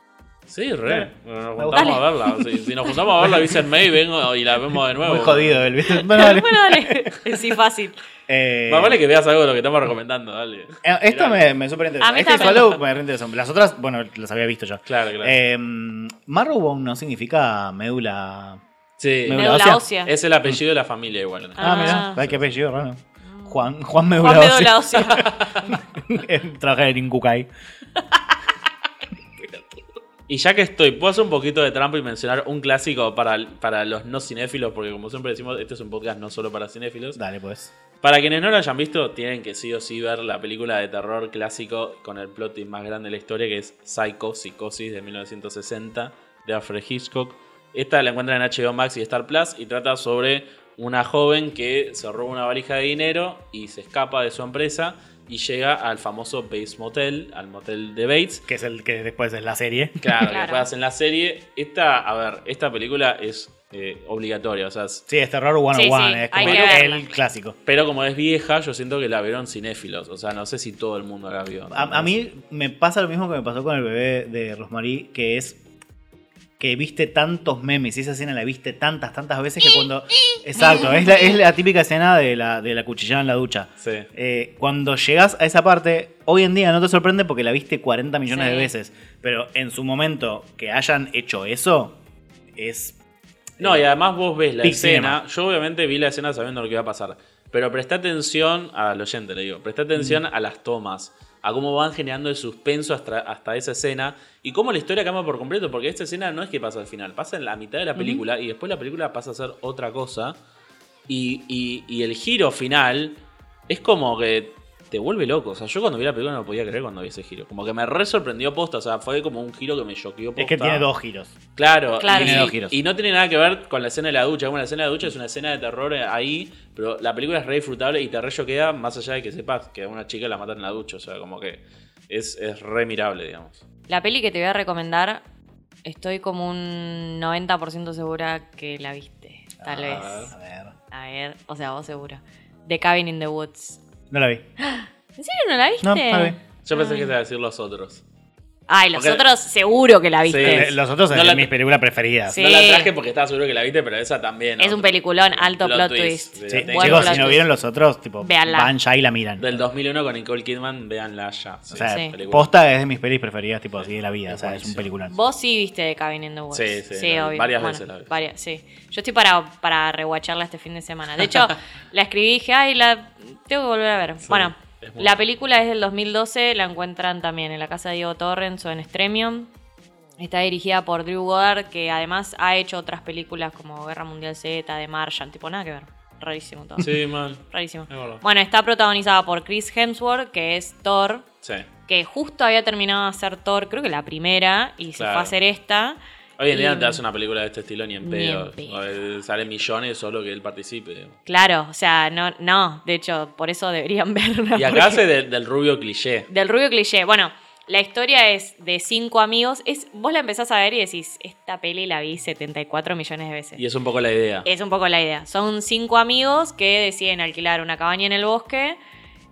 Sí, re. Nos juntamos a verla. Si, si nos juntamos a verla, avisen May vengo y la vemos de nuevo. Muy jodido el ¿viste? Bueno, dale. bueno, dale. Sí, fácil. Eh, Más vale que veas algo de lo que estamos recomendando, dale. eh, Esta Mirá. me, me súper interesa. También. Swallow me re interesan. Las otras, bueno, las había visto ya. Claro, claro. Eh, Marrowbone no significa médula. sí, Médula Médula ósea. es el apellido de la familia igual. Ah, Ah. mira, ¿sabes qué apellido raro? Juan, Juan Médula Juan ósea. Médula ósea. Trabaja en Incucay. Y ya que estoy, puedo hacer un poquito de trampa y mencionar un clásico para, para los no cinéfilos, porque como siempre decimos, este es un podcast no solo para cinéfilos. Dale, pues. Para quienes no lo hayan visto, tienen que sí o sí ver la película de terror clásico con el plot más grande de la historia, que es Psycho, Psicosis, de 1960, de Alfred Hitchcock. Esta la encuentran en HBO Max y Star Plus y trata sobre una joven que se roba una valija de dinero y se escapa de su empresa y llega al famoso Bates Motel, al motel de Bates, Que es el que después es la serie. Claro, que después hacen la serie. Esta, a ver, esta película es eh, obligatoria, o sea, es- Sí, es terror 101, Sí, sí, es como el clásico. pero como es vieja, yo siento que la vieron cinéfilos. O sea, no sé si todo el mundo la vio. A, a mí me pasa lo mismo que me pasó con el bebé de Rosemary, que es que viste tantos memes y esa escena la viste tantas, tantas veces que cuando... Exacto, es la, es la típica escena de la, de la cuchillada en la ducha. Sí. Eh, cuando llegas a esa parte, hoy en día no te sorprende porque la viste 40 millones Sí. de veces, pero en su momento que hayan hecho eso, es... No, eh, y además vos ves la escena. Yo obviamente vi la escena sabiendo lo que iba a pasar. Pero presta atención al oyente, le digo. Presta atención a las tomas. A cómo van generando el suspenso hasta, hasta esa escena. Y cómo la historia cambia por completo. Porque esta escena no es que pasa al final. Pasa en la mitad de la película. Y después la película pasa a ser otra cosa. Y, y- y el giro final es como que te vuelve loco. O sea, yo cuando vi la película no lo podía creer cuando vi ese giro. Como que me re sorprendió posta. O sea, fue como un giro que me choqueó posta. es que tiene dos giros. Claro, Claro, y, Tiene dos giros. y no tiene nada que ver con la escena de la ducha. Como la escena de la ducha es una escena de terror ahí, pero la película es re disfrutable y te re choquea más allá de que sepas que a una chica la matan en la ducha. O sea, como que es, es re mirable, digamos. La peli que te voy a recomendar, estoy como un 90% segura que la viste. Tal A vez. A ver. A ver, o sea, vos seguro. The Cabin in the Woods. No la vi. ¿En serio no la viste? No, no la vi. Yo pensé que te iba a decir los otros. Ay, los Porque- otros seguro que la viste. Sí. Los otros No son la- mis películas preferidas. Sí. No la traje porque estaba seguro que la viste, pero esa también. Es otro. un peliculón, alto Plot plot, twist. twist. Sí, Sí, chicos, plot si no twist. vieron los otros, tipo, Véanla. van ya y la miran. Del 2001 con Nicole Kidman, véanla ya. Sí, o sea, Sí. posta es de mis pelis preferidas, tipo así de la vida. Es o sea, es un peliculón. Vos sí viste Cabin in the Woods. Sí, sí, obvio. Varias Bueno, veces la vi. varias, sí. Yo estoy para, para rewatcharla este fin de semana. De hecho, la escribí y dije, ay, la tengo que volver a ver. Sí, bueno, es la película es del 2012, la encuentran también en la casa de Diego Torrens o en Stremium. Está dirigida por Drew Goddard, que además ha hecho otras películas como Guerra Mundial Z, de Martian, tipo nada que ver. Rarísimo todo. Sí, mal. Rarísimo. Es. Bueno, está protagonizada por Chris Hemsworth, que es Thor, Sí. que justo había terminado de hacer Thor, creo que la primera, y se Claro. fue a hacer esta. Hoy en día Y- no te hace una película de este estilo ni en pedo. Salen millones solo que él participe. Claro, o sea, no, no, de hecho, por eso deberían verla. Y acá hace de- del rubio cliché. Del rubio cliché. Bueno, la historia es de cinco amigos. Es, vos la empezás a ver y decís, esta peli la vi 74 millones de veces. Y es un poco la idea. Es un poco la idea. Son cinco amigos que deciden alquilar una cabaña en el bosque.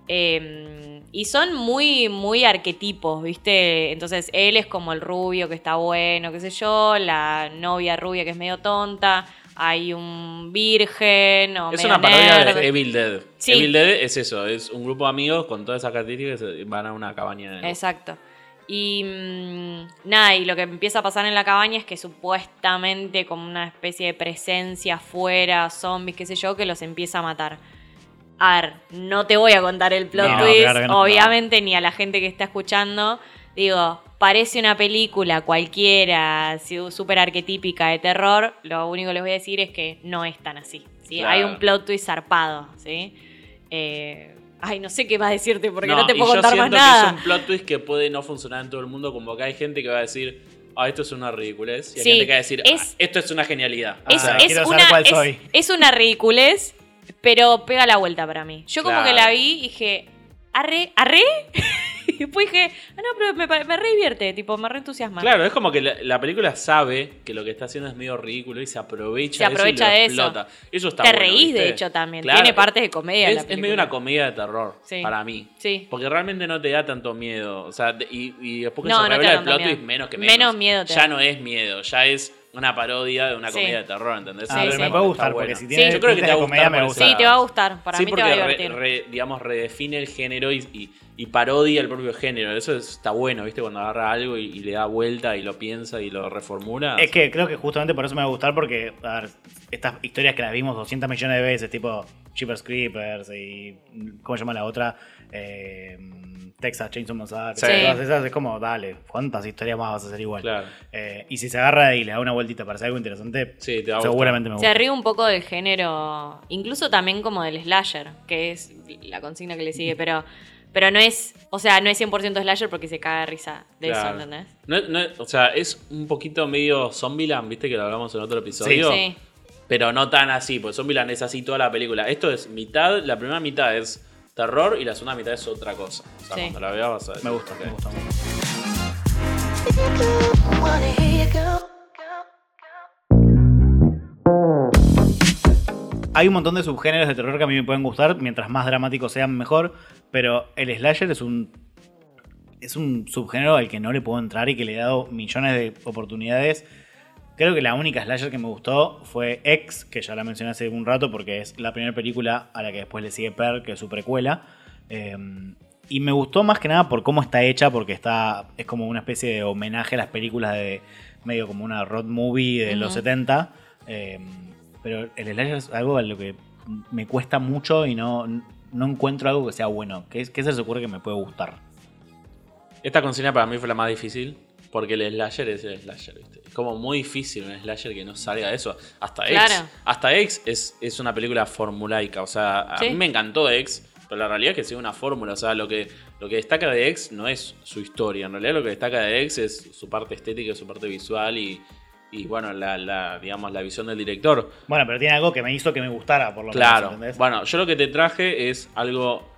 Eh, y son muy, muy arquetipos, ¿viste? Entonces él es como el rubio que está bueno, qué sé yo. La novia rubia que es medio tonta. Hay un virgen o Es medio una parodia nerd. de Evil Dead. Sí. Evil Dead es eso, es un grupo de amigos con todas esas características que van a una cabaña. Exacto. Y mm, nada, y lo que empieza a pasar en la cabaña es que supuestamente como una especie de presencia afuera, zombies, qué sé yo, que los empieza a matar. A ver, no te voy a contar el plot No, twist, claro que no. obviamente, ni a la gente que está escuchando. Digo, parece una película cualquiera, si- súper arquetípica de terror. Lo único que les voy a decir es que no es tan así. ¿sí? Claro. Hay un plot twist zarpado, ¿sí? Eh, ay, no sé qué más decirte porque no, No, te y puedo yo contar más siento nada. que es un plot twist que puede no funcionar en todo el mundo, como que hay gente que va a decir, ah, esto es una ridiculez. Y hay Sí, gente que va a decir, es- "Ah, esto es una genialidad. Es, Ah, es quiero saber una, cuál es- soy. es una ridiculez, pero pega la vuelta para mí. Yo como que la vi y dije, ¿arre? ¿Arre? y después dije, ah, no, pero me, me re divierte, tipo, me re entusiasma. Claro, es como que la, la película sabe que lo que está haciendo es medio ridículo y se aprovecha, Se aprovecha de de eso. y eso. lo explota. Eso está Te bueno, reís, ¿viste? de hecho, también. Claro. Tiene partes de comedia. Es, la es medio una comedia de terror Sí. para mí. Sí. Porque realmente no te da tanto miedo. O sea, de- y, y después que No, se revela el plot twist, menos que menos. Menos miedo te Ya da. no es miedo, ya es una parodia de una Sí. comedia de terror, ¿entendés? Ah, Sí, pero sí. me puede gustar, porque bueno. si tiene Sí. Yo creo que te va a comedia gustar me gusta. Sí, te va a gustar. Para sí, mí te va a porque re- divertir. re- digamos, redefine el género y, y- y parodia el propio género. Eso es- está bueno, ¿viste? Cuando agarra algo y, y le da vuelta y lo piensa y lo reformula. Es que creo que justamente por eso me va a gustar, porque, a ver, estas historias que las vimos 200 millones de veces, tipo Cheapers Creepers y. ¿Cómo se llama la otra? Eh, Texas Chainsaw Massacre. Sí. Todas esas es como, dale, ¿cuántas historias más vas a hacer igual? Claro. Eh, y si se agarra y le da una vueltita para hacer algo interesante, Sí, te va a seguramente me Se gusta. ríe un poco del género, incluso también como del slasher, que es la consigna que le sigue, pero, pero no es, o sea, no es 100% slasher porque se caga de risa de eso, Claro. ¿entendés? No, no- o sea, es un poquito medio Zombieland, ¿viste? Que lo hablamos en otro episodio. Sí. Pero no tan así, porque Zombieland es así toda la película. Esto es mitad, la primera mitad es terror y la segunda mitad es otra cosa. O sea, Sí. cuando la veas vas a decir, Me gusta, me gusta. mucho. Hay un montón de subgéneros de terror que a mí me pueden gustar, mientras más dramáticos sean, mejor. Pero el slasher es un. Es un subgénero al que no le puedo entrar y que le he dado millones de oportunidades. Creo que la única slasher que me gustó fue X, que ya la mencioné hace un rato porque es la primera película a la que después le sigue Per, que es su precuela. Eh, y me gustó más que nada por cómo está hecha, porque está es como una especie de homenaje a las películas de medio como una road movie de los Ujú. 70. eh, pero el slasher es algo a lo que me cuesta mucho y no, no encuentro algo que sea bueno. ¿Qué, qué se les ocurre que me puede gustar? Esta consigna para mí fue la más difícil. Porque el slasher es el slasher, ¿viste? Es como muy difícil un slasher que no salga de eso. Hasta X. Claro. Hasta X es, es una película formulaica. O sea, a Sí. mí me encantó X. Pero la realidad es que sigue una fórmula. O sea, lo que, lo que destaca de X no es su historia. En realidad lo que destaca de X es su parte estética, su parte visual y, y bueno, la, la, digamos, la visión del director. Bueno, pero tiene algo que me hizo que me gustara, por lo Claro. menos. ¿entendés? Bueno, yo lo que te traje es algo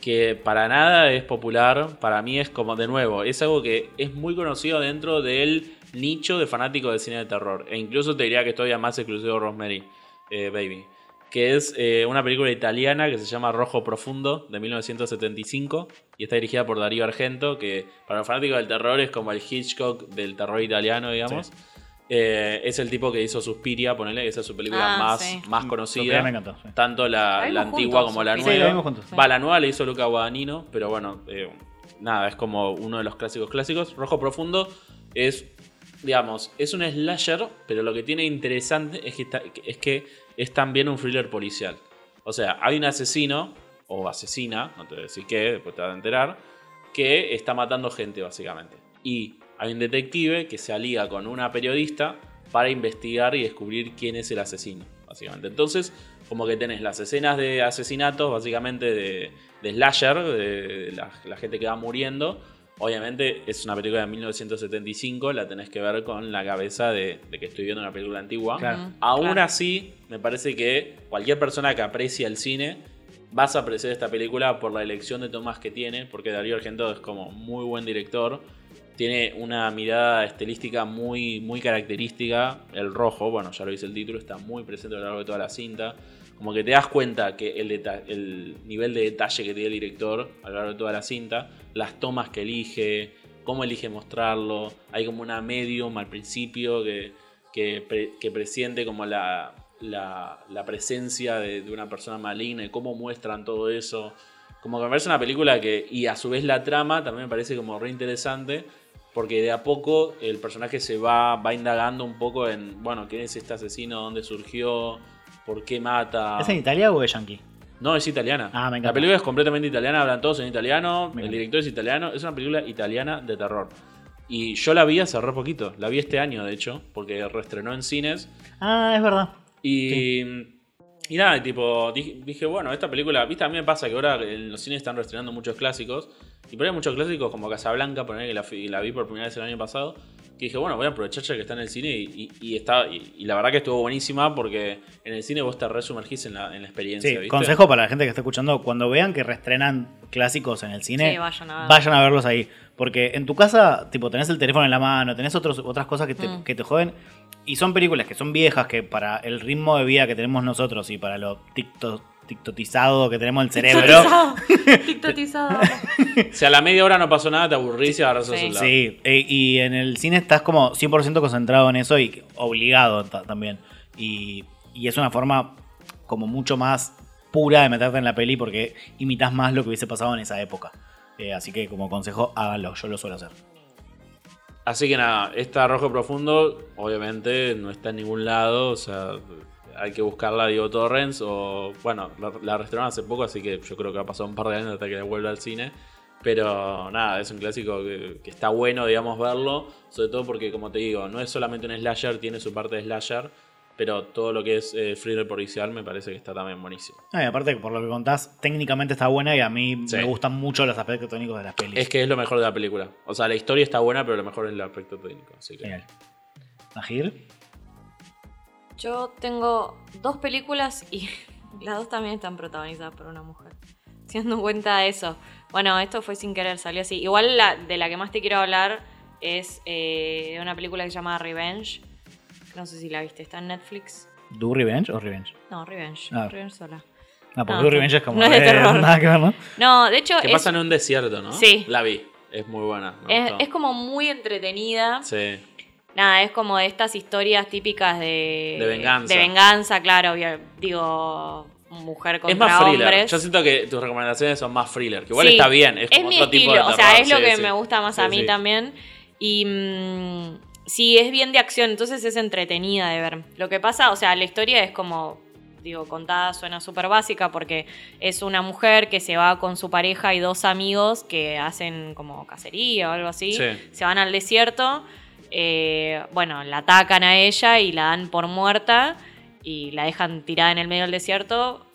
que para nada es popular. Para mí es como, de nuevo, es algo que es muy conocido dentro del nicho de fanáticos del cine de terror. E incluso te diría que es todavía más exclusivo de Rosemary eh, Baby. Que es eh, una película italiana que se llama Rojo Profundo de 1975 y está dirigida por Darío Argento, que para los fanáticos del terror es como el Hitchcock del terror italiano, digamos. Eh, es el tipo que hizo Suspiria, ponele, que esa es su película Ah, más, sí. más conocida. me encantó, sí. Tanto la, antigua juntos, como la nueva. juntos. Va, la nueva la hizo Luca Guadagnino, pero bueno, eh, nada, es como uno de los clásicos clásicos. Rojo Profundo es, digamos, es un slasher, pero lo que tiene interesante es que, está- es que es también un thriller policial. O sea, hay un asesino, o asesina, no te voy a decir qué, después te vas a enterar, que está matando gente, básicamente. Y hay un detective que se alía con una periodista para investigar y descubrir quién es el asesino, básicamente. Entonces, como que tenés las escenas de asesinatos, básicamente de, de slasher, de la, la gente que va muriendo. Obviamente es una película de 1975, la tenés que ver con la cabeza de, de que estoy viendo una película antigua. Claro. Aún claro. así, me parece que cualquier persona que aprecia el cine vas a apreciar esta película por la elección de tomas que tiene, porque Darío Argento es como muy buen director. Tiene una mirada estilística muy, muy característica. El rojo, bueno, ya lo dice el título, está muy presente a lo largo de toda la cinta. Como que te das cuenta que el, el nivel de detalle que tiene el director a lo largo de toda la cinta, las tomas que elige, cómo elige mostrarlo. Hay como una medium al principio que, que, pre- que presiente como la, la, presencia de, de una persona maligna y cómo muestran todo eso. Como que me parece una película que, y a su vez la trama también me parece como re interesante, porque de a poco el personaje se va, va indagando un poco en, bueno, quién es este asesino, dónde surgió, por qué mata. ¿Es en Italia o es yankee? No, es italiana. Ah, me encanta. La película es completamente italiana, hablan todos en italiano, el director es italiano, es una película italiana de terror. Y yo la vi hace re poquito, la vi este año de hecho, porque reestrenó en cines. Ah, es verdad. Y, y nada, tipo, dije, bueno, esta película, viste, a mí me pasa que ahora en los cines están reestrenando muchos clásicos. Y por ahí hay muchos clásicos como Casablanca, poner que la, la vi por primera vez el año pasado. Que dije, bueno, voy a aprovechar ya que está en el cine y, y, y está, y, y la verdad que estuvo buenísima porque en el cine vos te resumergís en la, en la experiencia. Sí, ¿viste? consejo para la gente que está escuchando, cuando vean que reestrenan clásicos en el cine, Sí, vayan a ver. vayan a verlos ahí. Porque en tu casa, tipo, tenés el teléfono en la mano, tenés otros, otras cosas que te, Mm. que te joden. Y son películas que son viejas, que para el ritmo de vida que tenemos nosotros y para lo ticto, tictotizado que tenemos el cerebro. Tictotizado. Si a la media hora no pasó nada, te aburrís y agarras el Sí. celular. Sí, eh, y en el cine estás como 100% concentrado en eso y obligado ta- también. Y, y es una forma como mucho más pura de meterte en la peli porque imitas más lo que hubiese pasado en esa época. Eh, así que como consejo, háganlo, yo lo suelo hacer. Así que nada, esta Rojo Profundo, obviamente, no está en ningún lado. O sea, hay que buscarla, Diego Torrens. O bueno, la, la restauraron hace poco, así que yo creo que va a pasar un par de años hasta que vuelva al cine. Pero nada, es un clásico que, que está bueno, digamos, verlo. Sobre todo porque, como te digo, no es solamente un slasher, tiene su parte de slasher. Pero todo lo que es eh, thriller policial me parece que está también buenísimo. Ah, y aparte, por lo que contás, técnicamente está buena y a mí Sí. me gustan mucho los aspectos técnicos de las pelis. Es que es lo mejor de la película. O sea, la historia está buena, pero lo mejor es el aspecto técnico. Así que... Genial. Najir, Yo tengo dos películas y las dos también están protagonizadas por una mujer. Teniendo en cuenta eso. Bueno, esto fue sin querer, salió así. Igual la, de la que más te quiero hablar es eh, de una película que se llama Revenge. No sé si la viste, está en Netflix. ¿Do Revenge o Revenge? No, Revenge. Ah. Revenge sola. Ah, porque No, Do Revenge es como. no es de eh, terror. Nada que ver, ¿no? No, de hecho Que es, pasa en un desierto, ¿no? Sí. La vi. Es muy buena. es, es como muy entretenida. Sí. Nada, es como de estas historias típicas de... De venganza. De venganza, claro. Digo, mujer contra Es más thriller. hombres. Yo siento que tus recomendaciones son más thriller. Que igual Sí, está bien. Es, como mi otro tipo estilo, de o sea, es lo que sí. me gusta más a mí también. Y mm, sí, es bien de acción, entonces es entretenida de ver. Lo que pasa, o sea, la historia es como, digo, contada suena súper básica porque es una mujer que se va con su pareja y dos amigos que hacen como cacería o algo así. Sí. Se van al desierto, eh, bueno, la atacan a ella y la dan por muerta y la dejan tirada en el medio del desierto.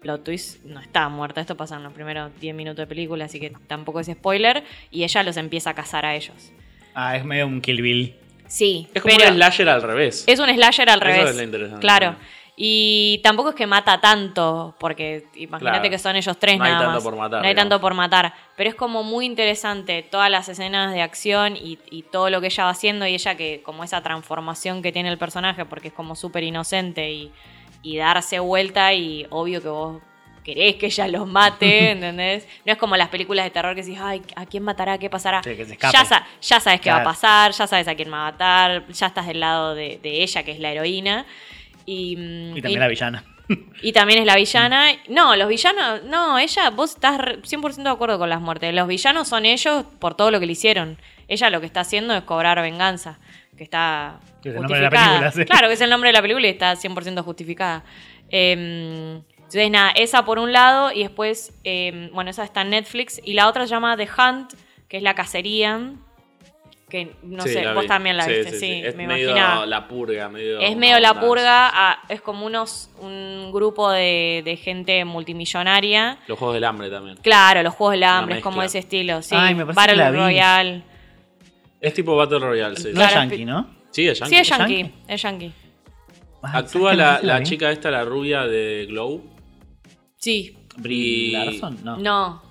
Plot twist, no está muerta, esto pasa en los primeros 10 minutos de película, así que tampoco es spoiler. Y ella los empieza a cazar a ellos. Ah, es medio un Kill Bill. Sí, Es como pero un slasher al revés. es un slasher al Eso revés. es lo interesante. Claro. Y tampoco es que mata tanto, porque imagínate Claro. que son ellos tres No hay nada tanto más. por matar, No hay digamos. tanto por matar. Pero es como muy interesante todas las escenas de acción y, y todo lo que ella va haciendo y ella que como esa transformación que tiene el personaje, porque es como súper inocente y, y darse vuelta y obvio que vos querés que ella los mate, ¿entendés? No es como las películas de terror que decís, ay, ¿a quién matará? ¿Qué pasará? Sí, que se ya, sa- ya sabes qué va a pasar, ya sabes a quién va a matar, ya estás del lado de, de ella, que es la heroína. Y, mm, Y también la villana. y también es la villana. No, los villanos, no, ella, vos estás re- 100% de acuerdo con las muertes. Los villanos son ellos por todo lo que le hicieron. Ella lo que está haciendo es cobrar venganza, que está Que es el nombre de la justificada. película, sí. Claro, que es el nombre de la película y está 100% justificada. Eh, entonces, nada, esa por un lado y después, eh, bueno, esa está en Netflix y la otra se llama The Hunt, que es la cacería. Que no Sí, sé, vos vi. también la Sí, viste, sí, sí, sí. Es me medio imaginaba. la purga, medio. Es medio la purga, es como unos un grupo de, de gente multimillonaria. Los juegos del hambre también. Claro, los juegos del hambre, es como ese estilo, sí. Ay, me parece Battle que la vi. Royale. Es tipo Battle Royale, sí. No Claro, es yankee, ¿no? Sí, es yankee. Sí, es ¿Es yankee, es yankee. Ah, Actúa la, la chica esta, la rubia de Glow. Sí, Brie Larson, no. No.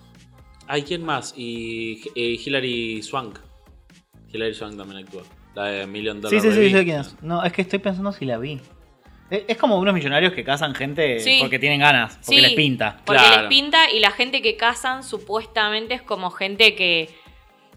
Hay quién más. Y eh, Hilary Swank. Hilary Swank también actúa. La de Million Dollar Sí, sí, sí, Baby. sé quién es. No, es que estoy pensando si la vi. Es, es como unos millonarios que casan gente Sí. porque tienen ganas, porque Sí, les pinta. Porque Claro. les pinta y la gente que casan supuestamente es como gente que.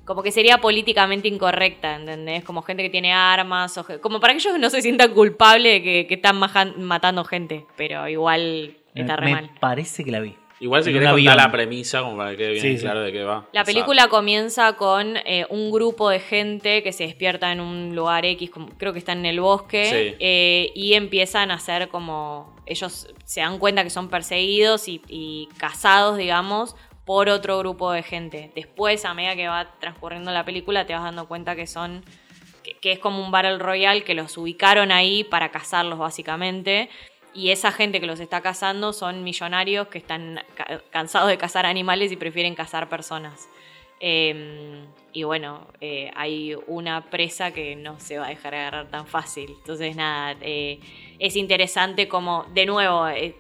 Como que sería políticamente incorrecta, ¿entendés? Como gente que tiene armas, o ge- como para que ellos no se sientan culpables de que, que están majan- matando gente, pero igual está re Me mal. parece que la vi. Igual si querés contar la premisa, como para que quede bien Sí, sí. claro de qué va. La O sea, película comienza con eh, un grupo de gente que se despierta en un lugar X, como- creo que está en el bosque, Sí. eh, y empiezan a hacer como. Ellos se dan cuenta que son perseguidos y, y cazados, digamos, por otro grupo de gente. Después, a medida que va transcurriendo la película, te vas dando cuenta que son. que, que es como un Battle Royale que los ubicaron ahí para cazarlos, básicamente. Y esa gente que los está cazando son millonarios que están ca- cansados de cazar animales y prefieren cazar personas. Eh, y bueno, eh, hay una presa que no se va a dejar agarrar tan fácil. Entonces, nada, eh, es interesante como, de nuevo, eh,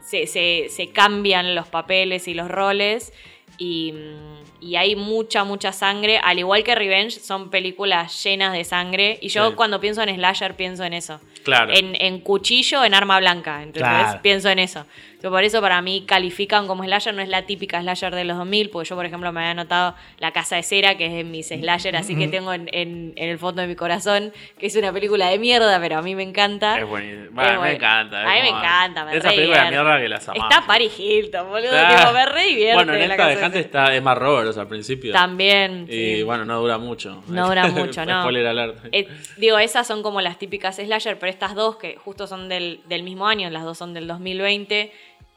se, se- se cambian los papeles y los roles. Y, mm, y hay mucha, mucha sangre. Al igual que Revenge, son películas llenas de sangre. Y yo Sí. cuando pienso en Slasher, pienso en eso Claro. en, en cuchillo, en arma blanca. Entonces Claro. pienso en eso. Yo por eso para mí califican como slasher, no es la típica slasher de los 2000, porque yo por ejemplo me había anotado La Casa de Cera, que es de mis slasher, así que tengo en, en- en el fondo de mi corazón, que es una película de mierda, pero a mí me encanta. Es buenísimo. Bueno, Es me bueno. encanta. A mí me encanta, me Esa película de mierda que las amamos. Está Paris Hilton, boludo, Ah. tipo, me re divierte. Bueno, en esta de de Hunt Cera. está Emma Roberts al principio. También. Y sí. bueno, no dura mucho. No dura mucho, no. Spoiler alert. Eh, digo, esas son como las típicas slasher, pero estas dos, que justo son del, del mismo año, las dos son del 2020,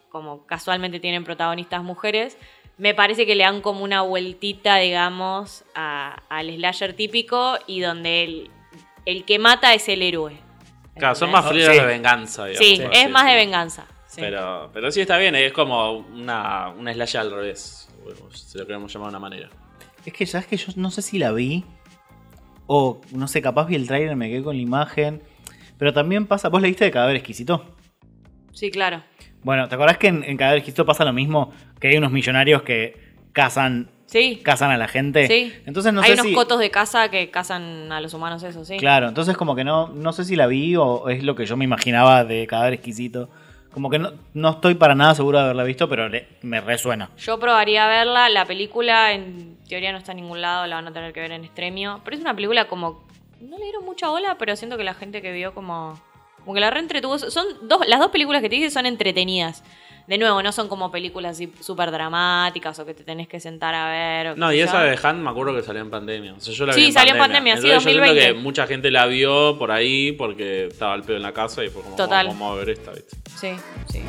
como casualmente tienen protagonistas mujeres, me parece que le dan como una vueltita, digamos, a- al slasher típico y donde el, el que mata es el héroe. Claro, son más Sí. de venganza, digamos. Sí, es más de venganza. sí. Pero, pero sí está bien, es como una, una slash al revés. Si lo queremos llamar de una manera. Es que sabes que yo no sé si la vi. O no sé, capaz vi el trailer, me quedé con la imagen. Pero también pasa. ¿Vos leíste de Cadáver Exquisito? Sí, claro. Bueno, ¿te acordás que en, en Cadáver Exquisito pasa lo mismo? Que hay unos millonarios que cazan, Sí. cazan a la gente. Sí. Entonces no Hay sé unos si. cotos de casa que cazan a los humanos, eso, sí. Claro, entonces como que no, no sé si la vi o es lo que yo me imaginaba de Cadáver Exquisito. Como que no, no estoy para nada seguro de haberla visto, pero le- me resuena. Yo probaría verla. La película en teoría no está en ningún lado, la van a tener que ver en extremio. Pero es una película como. No le dieron mucha bola, pero siento que la gente que vio como. Como que la reentretuvo. Son dos, las dos películas que te dije son entretenidas. De nuevo, no son como películas así súper dramáticas o que te tenés que sentar a ver. o No, y esa de Hunt me acuerdo que salió en pandemia. O sea, yo la Sí, vi en salió en pandemia. sí, Entonces yo siento 2020. que mucha gente la vio por ahí porque estaba al pedo en la casa y fue como, Total. vamos a ver esta, ¿viste? Sí, sí.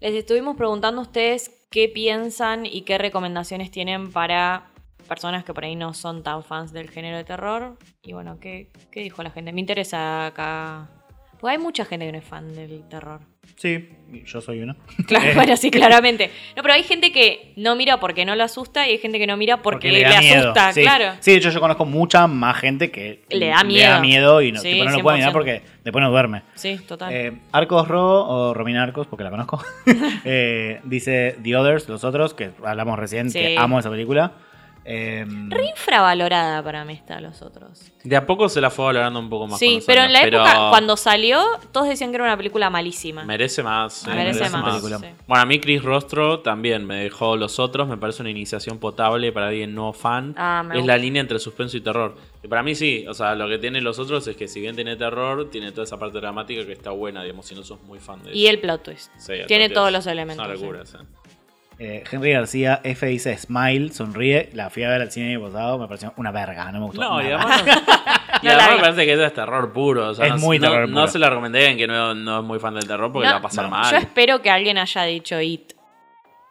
Les estuvimos preguntando a ustedes qué piensan y qué recomendaciones tienen para personas que por ahí no son tan fans del género de terror. Y bueno, ¿qué, qué dijo la gente? Me interesa acá. Porque hay mucha gente que no es fan del terror. Sí, yo soy uno. Claro, bueno, sí, claramente. No, pero hay gente que no mira porque no le asusta y hay gente que no mira porque, le, da miedo. asusta, Sí. claro. Sí, de hecho yo conozco mucha más gente que Le da miedo. y no, Sí, tipo, no lo puede mirar 100%. porque después no duerme. Sí, total. Eh, Arcos Ro, o Romina Arcos, porque la conozco, eh, dice The Others, los otros, que hablamos recién, Sí. que amo esa película. Eh, Re infravalorada para mí está los otros. De a poco se la fue valorando un poco más. Sí, pero en la pero época, cuando salió, todos decían que era una película malísima. Merece más. sí, Merece más. película. sí. Bueno, a mí Chris Rostro también me dejó los otros. Me parece una iniciación potable para alguien no fan. Ah, me es gusta. la línea entre suspenso y terror. Y para mí sí. O sea, lo que tienen los otros es que si bien tiene terror, tiene toda esa parte dramática que está buena, digamos, si no sos muy fan de Y eso. el plot twist. Sí, el Tiene plot todos los elementos. Es una sí. locura, sí. Eh, Henry García F dice Smile, sonríe. La fui a ver al cine el año pasado, me pareció una verga, no me gustó. No, y además, y No además me parece que eso es terror puro. O sea, Es no, muy no- terror no puro. se la recomendé en que no, no es muy fan del terror porque No, la va a pasar no, mal. Yo espero que alguien haya dicho It.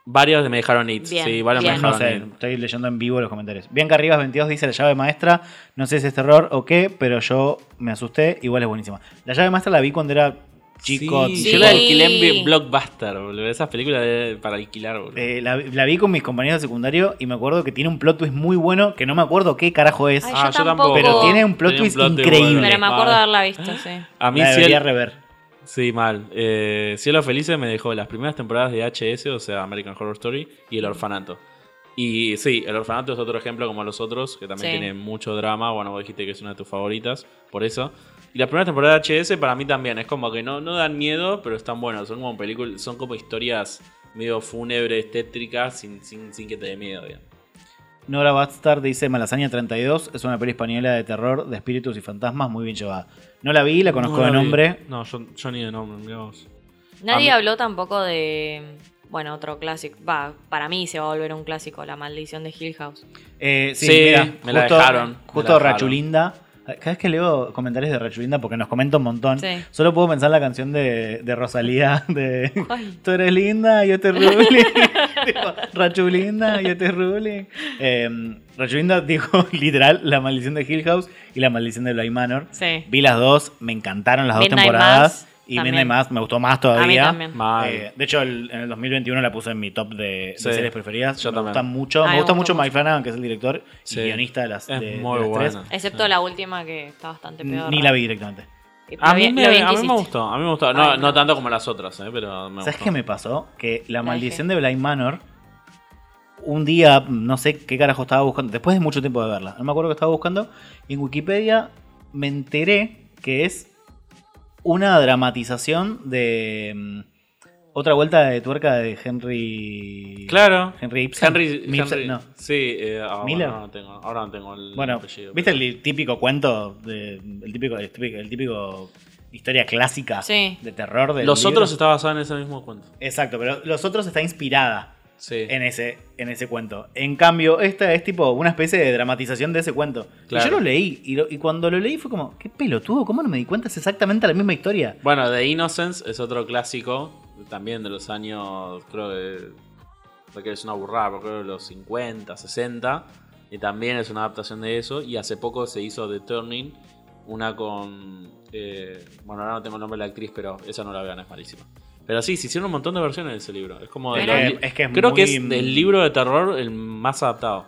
Varios me dejaron. Bien, sí, varios bien. me No dejaron sé, hits. estoy leyendo en vivo los comentarios. Bianca Rivas 22 dice la llave maestra. No sé si es terror o qué, pero yo me asusté. Igual es buenísima. La llave maestra la vi cuando era chicos. Sí. Yo la alquilé en Blockbuster, boludo. Esas películas de- para alquilar, boludo. Eh, la, la vi con mis compañeros de secundario y me acuerdo que tiene un plot twist muy bueno que no me acuerdo qué carajo es. Ay, Ah, yo yo tampoco. pero tiene un plot un twist plot twist increíble. bueno. Pero me acuerdo de haberla visto, sí. A mí la sí, debería rever. sí, mal. Eh, Cielo Felices me dejó las primeras temporadas de HS, o sea, American Horror Story, y El Orfanato. Y sí, El Orfanato es otro ejemplo como los otros, que también Sí. tiene mucho drama. Bueno, vos dijiste que es una de tus favoritas, por eso. Y las primeras temporadas de HS para mí también, es como que no, no dan miedo, pero están buenas. Son como películas, son como historias medio fúnebres, tétricas, sin, sin, sin que te dé miedo, digamos. Nora Bastard dice Malasaña 32 es una peli española de terror, de espíritus y fantasmas muy bien llevada. No la vi, la conozco No de la vi. nombre. No, yo, yo ni de nombre, mirá vos. Nadie habló tampoco de. Bueno, otro clásico. Va, para mí se va a volver un clásico, La Maldición de Hill House. Eh, sí, Sí, mira, me la justo, dejaron, me Justo la dejaron. Rachulinda. Cada vez que leo comentarios de Rachulinda, porque nos comenta un montón, Sí. solo puedo pensar en la canción de, de Rosalía de Ay. Tú eres linda, yo te ruling. Rachulinda, yo te ruling. Eh, Rachulinda dijo literal La maldición de Hill House y La maldición de Bly Manor. Sí. Vi las dos, me encantaron las dos temporadas. Mass y también. Midnight Mass me gustó más todavía. A mí también. Eh, de hecho, el- en el 2021 la puse en mi top de, series preferidas. yo me también. gusta mucho. Ay, me me gusta mucho Mike. Flanagan, que es el director Sí. y guionista de las, Es de, de muy las tres. buena. Excepto la última que está bastante peor. Ni la vi directamente. A mí, me, bien a que mí me hiciste. gustó, a mí me gustó. No, Ay, no no. tanto como las otras, eh, pero me ¿Sabes gustó. qué me pasó? Que La La maldición de Blind Manor, un día, no sé qué carajo estaba buscando, después de mucho tiempo de verla, no me acuerdo qué estaba buscando, y en Wikipedia me enteré que es una dramatización de mm, otra vuelta de tuerca de Henry... Claro. Henry Ibsen. Henry, Ibsen, Henry- no. Sí, eh, ahora, Miller. no tengo, ahora no tengo el Bueno, apellido. ¿viste pero- el típico cuento? De, el, típico, el, típico, el típico historia clásica Sí. de terror del Los libro? otros está basado en ese mismo cuento. Exacto, pero los otros está inspirada Sí. en ese, en ese cuento. En cambio, esta es tipo una especie de dramatización de ese cuento. Y Claro. yo lo leí, y, lo- y cuando lo leí fue como, qué pelotudo, ¿cómo no me di cuenta? Es exactamente la misma historia. Bueno, The Innocence es otro clásico, también de los años, creo que, creo que es una burrada, pero creo de los 50, 60, y también es una adaptación de eso, y hace poco se hizo The Turning, una con, eh, bueno, ahora no tengo el nombre de la actriz, pero esa no la vean, es malísima. Pero sí, se hicieron un montón de versiones de ese libro. Es como de Pero los es- que es creo que es del libro de terror el más adaptado.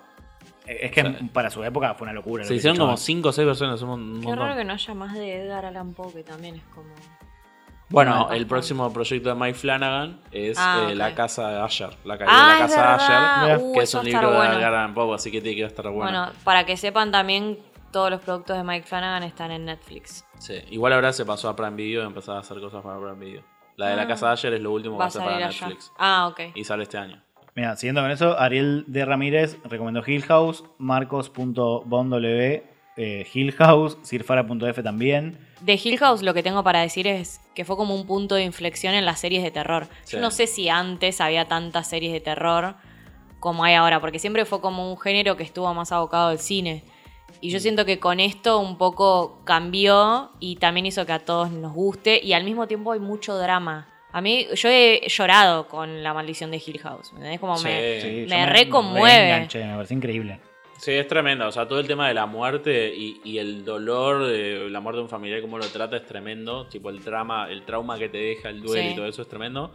Es que para su época fue una locura. lo Se hicieron como Chabón. 5 o 6 versiones, un Qué montón. raro que no haya más de Edgar Allan Poe, que también es como. Bueno, el próximo proyecto de Mike Flanagan es Ah, eh. La Casa de Asher. La caída Ah, de la es Casa de. Asher. Uh, que es un libro de. Edgar Allan Poe, así que tiene que estar bueno. Bueno, para que sepan también, todos los productos de Mike Flanagan están en Netflix. Sí. Igual ahora se pasó a Prime Video y empezó a hacer cosas para Prime Video. La de La Ah. Casa de Asher es lo último que Va a para allá. Netflix. Ah, ok. Y sale este año. Mira, siguiendo con eso, Ariel de Ramírez recomendó Hill House, marcos.bonw, eh, Hill House, sirfara.f también. De Hill House lo que tengo para decir es que fue como un punto de inflexión en las series de terror. Sí. Yo no sé si antes había tantas series de terror como hay ahora, porque siempre fue como un género que estuvo más abocado al cine. Y yo siento que con esto un poco cambió y también hizo que a todos nos guste y al mismo tiempo hay mucho drama. A mí, yo he llorado con La Maldición de Hill House. ¿Me entendés? Como Sí. me, Sí, me reconmueve. reenganché, me parece increíble. Sí, es tremendo. O sea, todo el tema de la muerte y, y el dolor de la muerte de un familiar, cómo lo trata, es tremendo. Tipo, el trauma, el trauma que te deja, el duelo Sí. y todo eso es tremendo.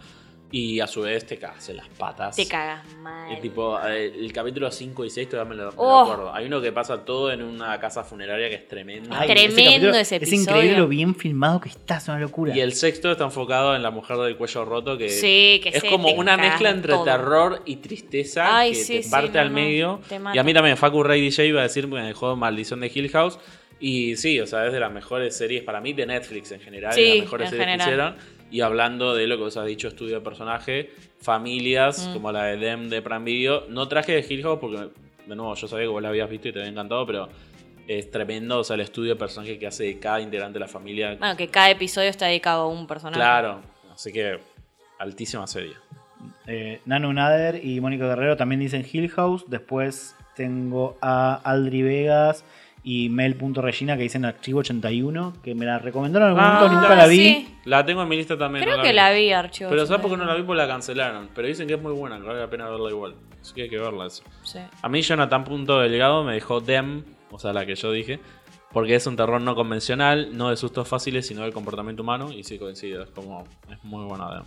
Y a su vez te cagas en las patas. Te cagas mal. El tipo, eh, el capítulo 5 y 6 todavía me lo, me lo Oh. acuerdo. Hay uno que pasa todo en una casa funeraria que es tremendo. Ay, Tremendo capítulo ese Es episodio. increíble lo bien filmado que está, es una locura. Y el sexto está enfocado en la mujer del cuello roto, que Sí, que es se como una mezcla entre todo. terror y tristeza Ay, que sí, te sí, parte no, al no, medio. Y a mí también, Facu Ray DJ iba a decir, me dejó Maldición de Hill House. Y sí, o sea, es de las mejores series para mí de Netflix en general, Sí, de las mejores series general. que hicieron. Y hablando de lo que vos has dicho, estudio de personaje, familias Mm. como la de Dem de Prime Video. No traje de Hill House porque, de nuevo, yo sabía que vos la habías visto y te había encantado, pero es tremendo, o sea, el estudio de personaje que hace de cada integrante de la familia. Bueno, que cada episodio está dedicado a un personaje. Claro, así que altísima serie. Eh, Nanu Nader y Mónica Guerrero también dicen Hill House. Después tengo a Aldri Vegas y Mel.regina que dicen Archivo 81, que me la recomendaron en algún Ah, momento, nunca la vi. sí. La tengo en mi lista también. Creo no que vi. la vi, Archivo. Pero ¿sabes por qué 81? no la vi? Porque la cancelaron. Pero dicen que es muy buena, que vale la pena verla igual. Así que hay que verla eso. Sí. A mí Jonathan Punto Delgado me dejó Dem, o sea, la que yo dije. Porque es un terror no convencional, no de sustos fáciles, sino del comportamiento humano. Y sí coincido, es como. Es muy buena. de-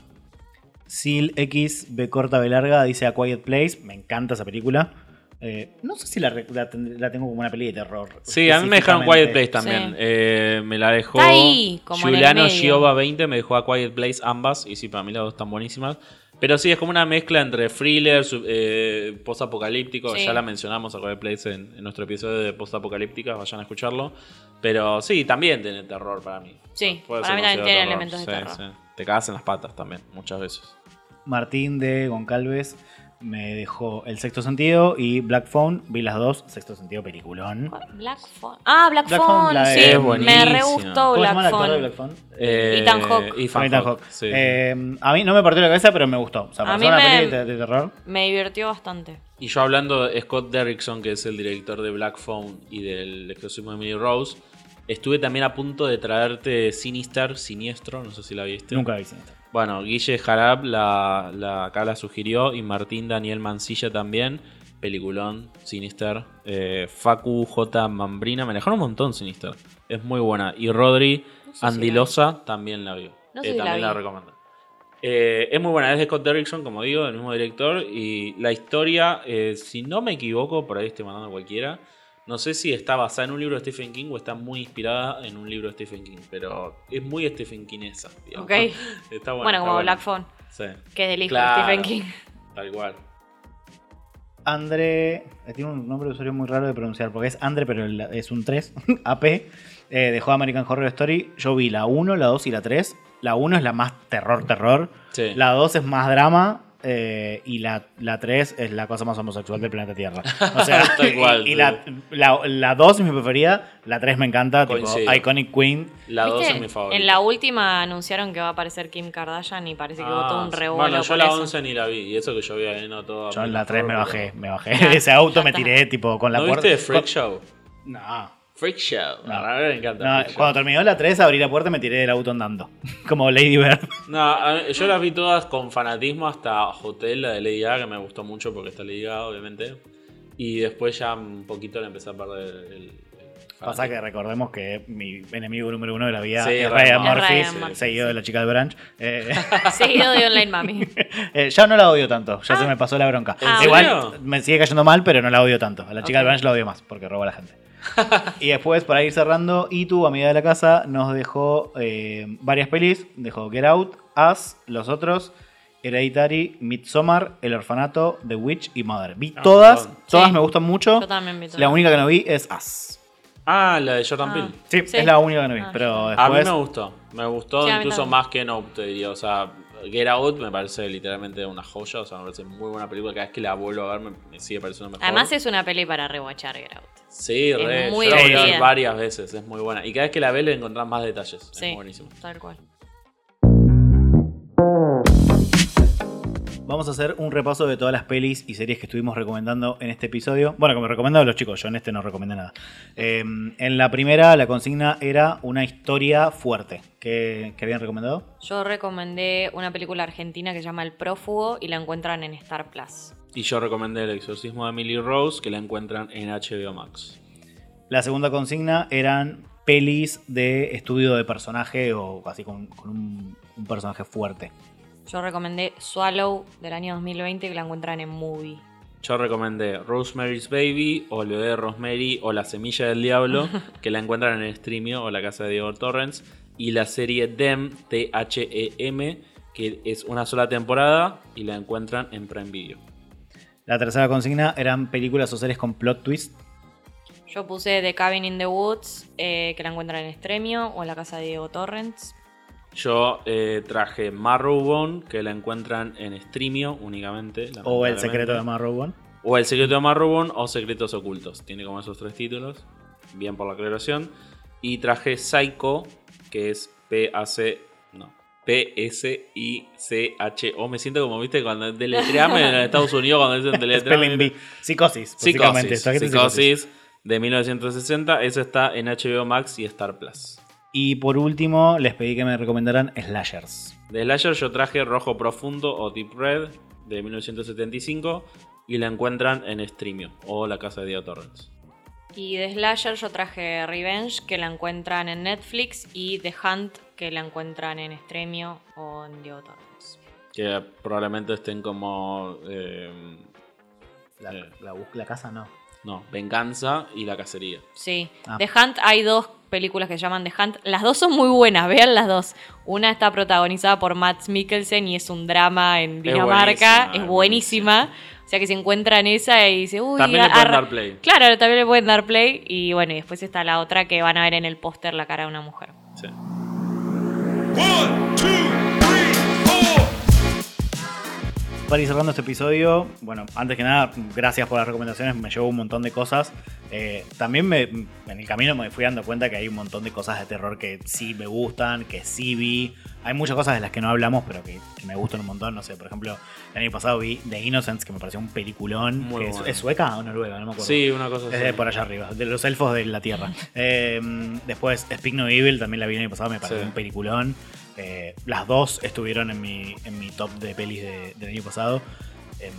Sil X B corta B larga dice A Quiet Place. Me encanta esa película. Eh, no sé si la, tengo como una peli de terror. Sí, a mí me dejaron Quiet Place también. Eh, me la dejó. Ahí, Juliano. Giova 20 me dejó a Quiet Place ambas. Y sí, para mí las dos están buenísimas. Pero sí, es como una mezcla entre thriller, eh, post-apocalíptico. Sí. Ya la mencionamos a Quiet Place en, en nuestro episodio de post-apocalíptica. Vayan a escucharlo. Pero sí, también tiene terror para mí. Sí, Puede para mí también tiene terror. elementos de Sí, terror. sí. Te cagas en las patas también, muchas veces. Martín de Goncalves me dejó El Sexto Sentido y Black Phone. Vi las dos. Sexto Sentido, peliculón. Black Phone. Ah, Black, Black Phone, Phone, sí. Es me re gustó ¿Cómo se llama el Black actor de Phone. Black Phone? Eh, Ethan Hawke. Ethan Ethan Hawke, Hawke. sí. Eh, a mí no me partió la cabeza, pero me gustó. O sea, A mí una me- peli de, de terror. Me divirtió bastante. Y yo hablando de Scott Derrickson, que es el director de Black Phone y del exorcismo de Emily Rose, estuve también a punto de traerte Sinister, Siniestro, no sé si la viste. Nunca vi Sinister. Bueno, Guille Jarab la, la, acá la sugirió y Martín Daniel Mancilla también. Peliculón, Sinister. Eh, Facu J. Mambrina, me dejaron un montón Sinister. Es muy buena. Y Rodri No sé si la vi. Andilosa también la vio. No sé Eh, si la también la, vi. recomiendo. Eh, es muy buena, es de Scott Derrickson, como digo, del mismo director. Y la historia, si no me equivoco, por ahí estoy mandando cualquiera. No sé si está basada en un libro de Stephen King o está muy inspirada en un libro de Stephen King, pero es muy Stephen Kingesa. digamos. Ok. Está Bueno, buena, está como buena. Black Phone, Sí, que es del hijo Claro. de Stephen King. tal cual. André. eh, Tiene un nombre de usuario muy raro de pronunciar, porque es André, pero es un 3. AP. eh, dejó American Horror Story. Yo vi la 1, la 2 y la 3. La 1 es la más terror, terror. Sí. La 2 es más drama. Eh, y la, la 3 es la cosa más homosexual del planeta Tierra. O sea, y, la, la, la 2 es mi preferida. La 3 me encanta. Tipo. Iconic Queen. La 2 ¿Viste? es mi favorita. En la última anunciaron que va a aparecer Kim Kardashian y parece que hubo todo un Ah, revuelo Bueno, yo la eso. 11 ni la vi. Y eso que yo vi ahí, no todo. Yo en la 3 me bajé. Me bajé ese auto, me tiré tipo con la ¿No puerta. viste Freak Show? No. Freak Show. No. A mí me encanta. No, Freak Show. cuando terminó la 3, abrí la puerta y me tiré del auto andando. Como Lady Bird. No, yo las vi todas con fanatismo hasta Hotel, la de Lady Gaga, que me gustó mucho porque está Lady Gaga, obviamente. Y después ya un poquito le empecé a perder el. el Pasa que recordemos que mi enemigo número uno de la vida Sí, es Ryan Ryan Murphy. Murphy, Ryan Murphy, seguido de la chica de Branch. Eh, Seguido de Online Mami. eh, ya no la odio tanto, ya se me pasó la bronca. ¿En Igual me sigue cayendo mal, pero no la odio tanto. A la chica Ok. de Branch la odio más, porque roba a la gente. y después, para ir cerrando, y tu amiga de la casa nos dejó eh, varias pelis. Dejó Get Out, Us, Los Otros, Hereditary, Midsommar, El Orfanato, The Witch y Mother. Vi Ah, todas, todas Sí. me gustan mucho. Yo también vi todo. La única que no vi es Us. Ah, la de Jordan Ah. Peele. Sí, Sí. es la única que no vi, Ah, pero A mí me gustó. Me gustó Sí, incluso más que Nope, te diría. O sea, Get Out me parece literalmente una joya. O sea, me parece muy buena película. Cada vez que la vuelvo a ver me, me sigue pareciendo mejor. Además es una peli para rewatchar Get Out. Sí, es re. muy Yo la voy a ver divertida. varias veces. Es muy buena. Y cada vez que la ves le encontrás más detalles. Sí, Es buenísimo. tal cual. Vamos a hacer un repaso de todas las pelis y series que estuvimos recomendando en este episodio. Bueno, que me recomendaron los chicos, yo en este no recomendé nada. Eh, en la primera, la consigna era una historia fuerte. ¿Qué, qué habían recomendado? Yo recomendé una película argentina que se llama El Prófugo y la encuentran en Star Plus. Y yo recomendé El exorcismo de Emily Rose, que la encuentran en HBO Max. La segunda consigna eran pelis de estudio de personaje o así con, con un, un personaje fuerte. Yo recomendé Swallow del año 2020 que la encuentran en Movie. Yo recomendé Rosemary's Baby, o Lo de Rosemary, o La Semilla del Diablo, que la encuentran en Streamio o la casa de Diego Torrens. Y la serie Dem, T-H-E-M, que es una sola temporada y la encuentran en Prime Video. La tercera consigna eran películas o series con plot twist. Yo puse The Cabin in the Woods que la encuentran en Streamio o en la casa de Diego Torrents. Yo eh, traje Marrowbone, que la encuentran en Streamio únicamente. O El secreto de Marrowbone. O El secreto de Marrowbone o Secretos ocultos. Tiene como esos tres títulos. Bien por la aclaración. Y traje Psycho, que es P-A-C. No. P-S-I-C-H-O. Me siento como, viste, cuando deletreame en Estados Unidos, cuando dicen deletreame. Psicosis. Psicosis. Psicosis de 1960. Ese está en HBO Max y Star Plus. Y por último, les pedí que me recomendaran slashers. De Slasher yo traje Rojo Profundo o Deep Red de 1975 y la encuentran en Streamio o la casa de Diego Torrens. Y de Slasher yo traje Revenge, que la encuentran en Netflix, y The Hunt, que la encuentran en Extremio o en Diego Torres. Que probablemente estén como. eh, La, Eh. la casa no. No, Venganza y La Cacería. Sí, Ah. The Hunt hay dos películas que se llaman The Hunt. Las dos son muy buenas, vean las dos. Una está protagonizada por Matt Mikkelsen y es un drama en Dinamarca. buenísima, Es es buenísima. O sea que se encuentran esa y dice, uy, También le pueden dar play. Claro, también le pueden dar play. Y bueno, y después está la otra que van a ver en el póster la cara de una mujer. Sí. Para ir cerrando este episodio, bueno, antes que nada, gracias por las recomendaciones, me llevó un montón de cosas. Eh, también me, en el camino me fui dando cuenta que hay un montón de cosas de terror que sí me gustan, que sí vi. Hay muchas cosas de las que no hablamos, pero que, que me gustan un montón. No sé, por ejemplo, el año pasado vi The Innocents, que me pareció un peliculón. Muy que es, bueno. ¿Es sueca o noruega? No me acuerdo. Sí, una cosa Es de así. por allá arriba, de los elfos de la tierra. Eh, después, Speak No Evil, también la vi el año pasado, me pareció Sí. un peliculón. Eh, las dos estuvieron en mi, en mi top de pelis de- del año pasado. Em,